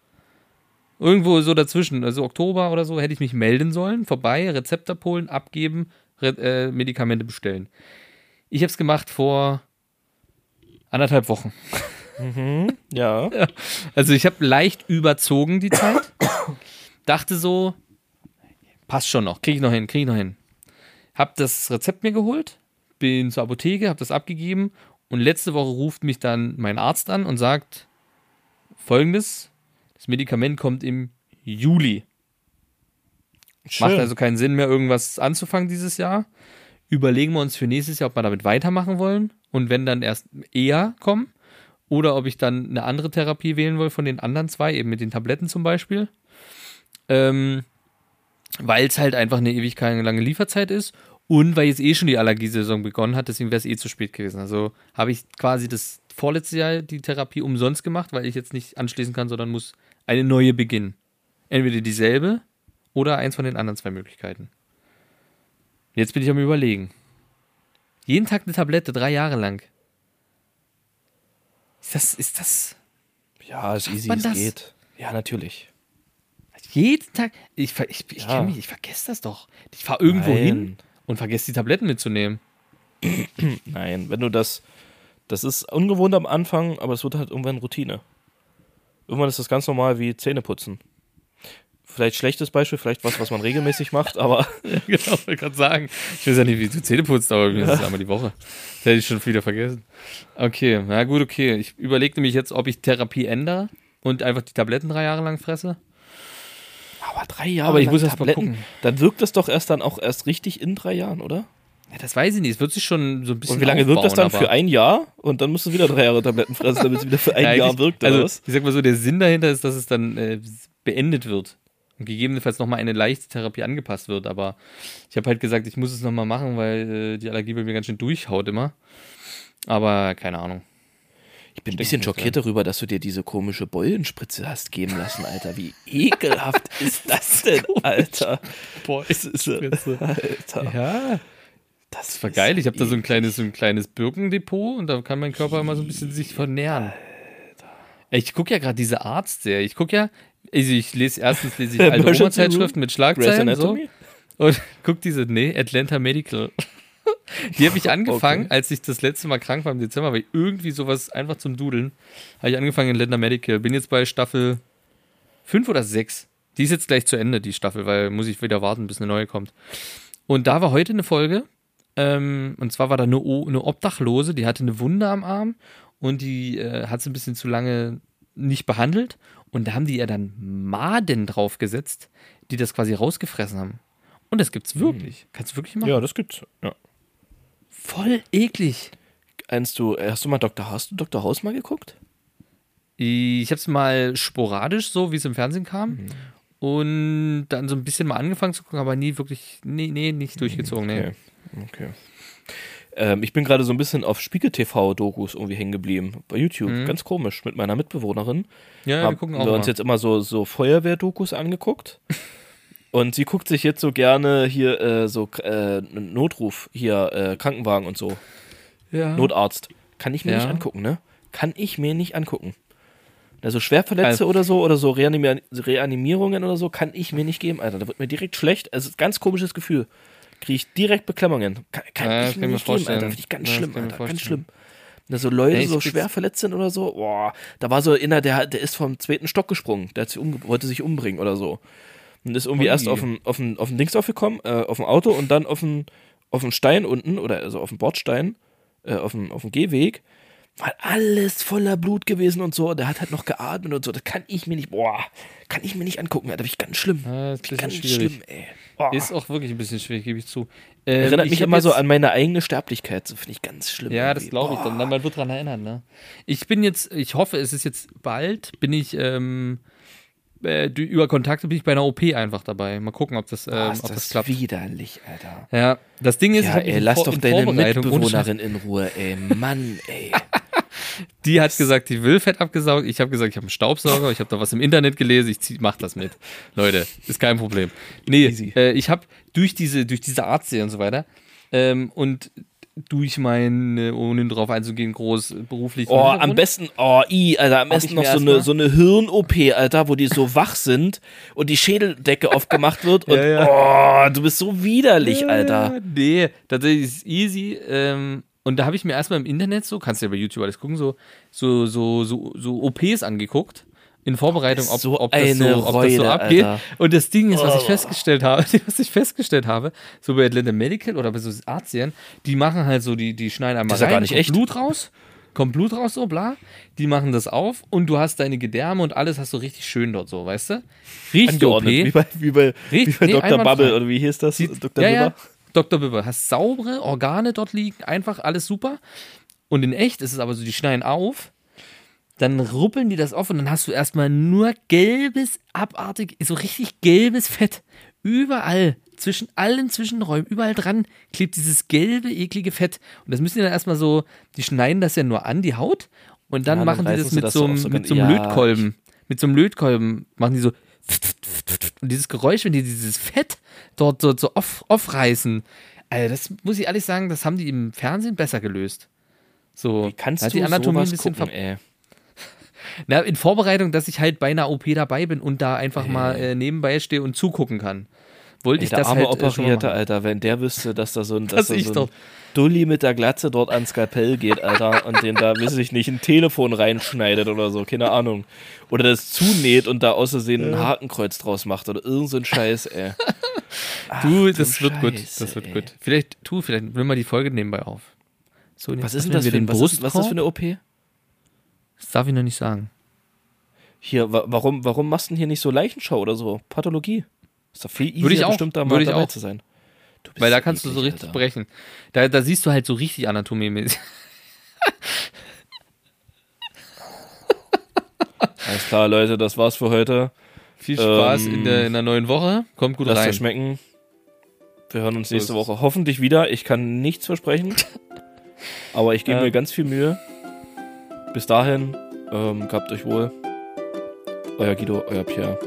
irgendwo so dazwischen, also Oktober oder so, hätte ich mich melden sollen, vorbei, Rezept abholen, abgeben, äh, Medikamente bestellen. Ich habe es gemacht vor anderthalb Wochen. Ja. Also ich habe leicht überzogen die Zeit. Dachte so, passt schon noch, kriege ich noch hin, kriege ich noch hin. Hab das Rezept mir geholt, bin zur Apotheke, habe das abgegeben und letzte Woche ruft mich dann mein Arzt an und sagt folgendes, das Medikament kommt im Juli. Schön. Macht also keinen Sinn mehr, irgendwas anzufangen dieses Jahr. Überlegen wir uns für nächstes Jahr, ob wir damit weitermachen wollen und wenn dann erst eher kommen oder ob ich dann eine andere Therapie wählen will von den anderen zwei, eben mit den Tabletten zum Beispiel. Ähm, weil es halt einfach eine ewig lange Lieferzeit ist und weil jetzt eh schon die Allergiesaison begonnen hat, deswegen wäre es eh zu spät gewesen. Also habe ich quasi das vorletzte Jahr die Therapie umsonst gemacht, weil ich jetzt nicht anschließen kann, sondern muss eine neue beginnen. Entweder dieselbe oder eins von den anderen zwei Möglichkeiten. Jetzt bin ich am überlegen. Jeden Tag eine Tablette, drei Jahre lang. Ist das, ist das Ja, ist easy, es das? geht. Ja, natürlich. jeden Tag? Ich, ich, ich, Ja. mich, ich vergesse das doch. Ich fahre irgendwo Nein. hin und vergesse die Tabletten mitzunehmen. Nein, wenn du das. Das ist ungewohnt am Anfang, aber es wird halt irgendwann Routine. Irgendwann ist das ganz normal wie Zähneputzen. Vielleicht schlechtes Beispiel, vielleicht was, was man regelmäßig macht, aber genau, wollte gerade sagen. Ich weiß ja nicht, wie du Zähne putzt, aber mir ist es einmal die Woche. Das hätte ich schon wieder vergessen. Okay, na gut, okay. Ich überlege nämlich jetzt, ob ich Therapie ändere und einfach die Tabletten drei Jahre lang fresse. Aber drei Jahre Aber ich muss erst mal gucken. dann wirkt das doch erst dann auch erst richtig in drei Jahren, oder? Ja, das weiß ich nicht. Es wird sich schon so ein bisschen. Und wie lange wirkt das dann für ein Jahr? Und dann musst du wieder drei Jahre Tabletten fressen, damit es wieder für ein Ja, Jahr wirkt, oder also, was? Ich sag mal so, der Sinn dahinter ist, dass es dann äh, beendet wird. Und gegebenenfalls nochmal eine leichte Therapie angepasst wird. Aber ich habe halt gesagt, ich muss es nochmal machen, weil äh, die Allergie bei mir ganz schön durchhaut immer. Aber keine Ahnung. Ich bin ein bisschen schockiert darüber, dass du dir diese komische Beulenspritze hast geben lassen, Alter. Wie ekelhaft ist das denn, Alter? Ist, Alter. Ja, das war geil. Ich habe da so ein kleines, so ein kleines Birkendepot und da kann mein Körper immer so ein bisschen sich vernähren. Ey, Ich gucke ja gerade diese Arztserie. Ich gucke ja, also ich lese erstens lese ich alte Oma-Zeitschriften mit Schlagzeilen so, und guck diese, nee, Atlanta Medical. Die habe ich angefangen, Okay. als ich das letzte Mal krank war im Dezember, weil irgendwie sowas einfach zum Dudeln, habe ich angefangen in Atlanta Medical. Bin jetzt bei Staffel 5 oder 6. Die ist jetzt gleich zu Ende, die Staffel, weil muss ich wieder warten, bis eine neue kommt. Und da war heute eine Folge, ähm, und zwar war da eine, O- eine Obdachlose, die hatte eine Wunde am Arm und die äh, hat sie ein bisschen zu lange nicht behandelt. Und da haben die ihr dann Maden draufgesetzt, die das quasi rausgefressen haben. Und das gibt's wirklich. Kannst du wirklich machen? Ja, das gibt's. Ja. Voll eklig. Einst du, hast du mal Dr. Hast du Dr. House mal geguckt? Ich habe es mal sporadisch, so wie es im Fernsehen kam. Und dann so ein bisschen mal angefangen zu gucken, aber nie wirklich, nee, nee, nicht durchgezogen. Nee. Okay. okay. Ähm, ich bin gerade so ein bisschen auf Spiegel TV-Dokus irgendwie hängen geblieben. Bei YouTube. Ganz komisch. Mit meiner Mitbewohnerin. Ja, wir haben gucken auch wir uns mal. jetzt immer so, so Feuerwehr-Dokus angeguckt. und sie guckt sich jetzt so gerne hier äh, so äh, Notruf, hier äh, Krankenwagen und so. ja. Notarzt. Kann ich mir Ja. nicht angucken, ne? Kann ich mir nicht angucken. Also Schwerverletzte Also- oder so oder so Reanimi Reanimierungen oder so kann ich mir nicht geben, Alter. Da wird mir direkt schlecht. Es ist ein ganz komisches Gefühl. Kriege ich direkt Beklemmungen. Kann, kann Ja, ich mir ich mir nicht geben. Alter. Finde ich ganz Ja, schlimm, Alter. Ganz schlimm. Wenn da so Leute Ja, so schwer verletzt sind oder so, boah, da war so einer, der, der ist vom zweiten Stock gesprungen. Der sich wollte sich umbringen oder so. Und ist irgendwie Ui. erst auf dem, auf auf Dings aufgekommen, äh, auf dem Auto und dann auf dem, auf dem Stein unten oder also auf dem Bordstein, äh, auf dem, auf dem Gehweg. War alles voller Blut gewesen und so. Und der hat halt noch geatmet und so. Das kann ich mir nicht, boah, kann ich mir nicht angucken. Das ich ganz schlimm. Ja, ist ein bisschen ganz schwierig. schlimm, ey. Boah. Ist auch wirklich ein bisschen schwierig, gebe ich zu. Ähm, Erinnert ich mich immer so an meine eigene Sterblichkeit. So finde ich ganz schlimm. Ja, das irgendwie. glaube ich dann. Man wird dran erinnern, ne? Ich bin jetzt, ich hoffe, es ist jetzt bald, bin ich, ähm, äh, über Kontakte bin ich bei einer OP einfach dabei. Mal gucken, ob das, ähm, Boah, ist ob das, das klappt. widerlich, Alter. Ja, das Ding ist, Ja, ey, lass doch in deine Mitbewohnerin in Ruhe, ey. Mann, ey. Die hat gesagt, die will Fett abgesaugt. Ich habe gesagt, ich habe einen Staubsauger. Ich habe da was im Internet gelesen. Ich zieh, mach das mit. Leute, ist kein Problem. Nee, äh, ich habe durch diese, durch diese Arztserie und so weiter ähm, und durch mein, äh, ohne drauf einzugehen, groß beruflich. Oh, am besten, oh, i, Alter, am Hab besten noch so eine, so eine Hirn-OP, Alter, wo die so wach sind und die Schädeldecke aufgemacht wird und, oh, du bist so widerlich, Alter. Nee, tatsächlich ist es easy. Ähm, und da habe ich mir erstmal im Internet so, kannst du ja bei YouTube alles gucken, so, so, so, so, so OPs angeguckt. In Vorbereitung, ob, So ob, das, so, ob das so abgeht. Alter. Und das Ding ist, was ich Oh. festgestellt habe, was ich festgestellt habe, so bei Atlanta Medical oder bei so Arztserien, die machen halt so, die, die schneiden einmal Das ist ja rein, gar. Blut raus, kommt Blut raus, so bla. Die machen das auf und du hast deine Gedärme und alles hast du richtig schön dort so, weißt du? Riecht OP. Wie bei, wie bei, wie Richtig- bei nee, Dr. Bubble, oder wie hieß das? Sieht- Dr. ja, ja? Dr. Bibber. Hast saubere Organe dort liegen, einfach alles super. Und in echt ist es aber so, die schneiden auf, dann ruppeln die das auf und dann hast du erstmal nur gelbes, abartig, so richtig gelbes Fett. Überall, zwischen allen Zwischenräumen, überall dran klebt dieses gelbe, eklige Fett. Und das müssen die dann erstmal so, die schneiden das ja nur an, die Haut. Und dann Ja, dann machen die reißen das sie mit das so einem so mit ganz- so einem ja, Lötkolben. Mit so einem Lötkolben machen die so. Und dieses Geräusch, wenn die dieses Fett dort so, so auf, aufreißen, also das muss ich ehrlich sagen, das haben die im Fernsehen besser gelöst. So, Wie kannst du die Anatomie sowas ein bisschen gucken, ey? Na, in Vorbereitung, dass ich halt bei einer OP dabei bin und da einfach mal äh, nebenbei stehe und zugucken kann. Wollte ich der das arme halt äh, Operierte. Alter, wenn der wüsste, dass da so ein, Dass dass da so ein Dulli mit der Glatze dort ans Skalpell geht, Alter, und den da, weiß ich nicht, ein Telefon reinschneidet oder so, keine Ahnung. Oder das zunäht und da aus Versehen ein Hakenkreuz draus macht oder irgend so ein Scheiß, ey. Ach, Du, du das wird gut. Scheiße, Das wird ey. gut. Vielleicht, tu, vielleicht nimm mal die Folge nebenbei auf. So, Was ist denn das für, den was ist, was ist das für eine OP? Das darf ich noch nicht sagen. Hier, wa warum, warum machst du denn hier nicht so Leichenschau oder so? Pathologie. Ist doch viel easier, Würde ich auch, bestimmt da mal dabei auch. zu sein. Du bist Weil da kannst du so eklig, richtig Alter. brechen. Da, da siehst du halt so richtig anatomiemäßig. Alles klar, Leute, das war's für heute. Viel Spaß Ähm, in, der, in der neuen Woche. Kommt gut Lasst rein. euch schmecken. Wir hören uns nächste. Woche hoffentlich wieder. Ich kann nichts versprechen. aber ich gebe Ja. mir ganz viel Mühe. Bis dahin, ähm, gehabt euch wohl. Euer Guido, euer Pierre.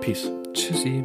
Peace. Tschüssi.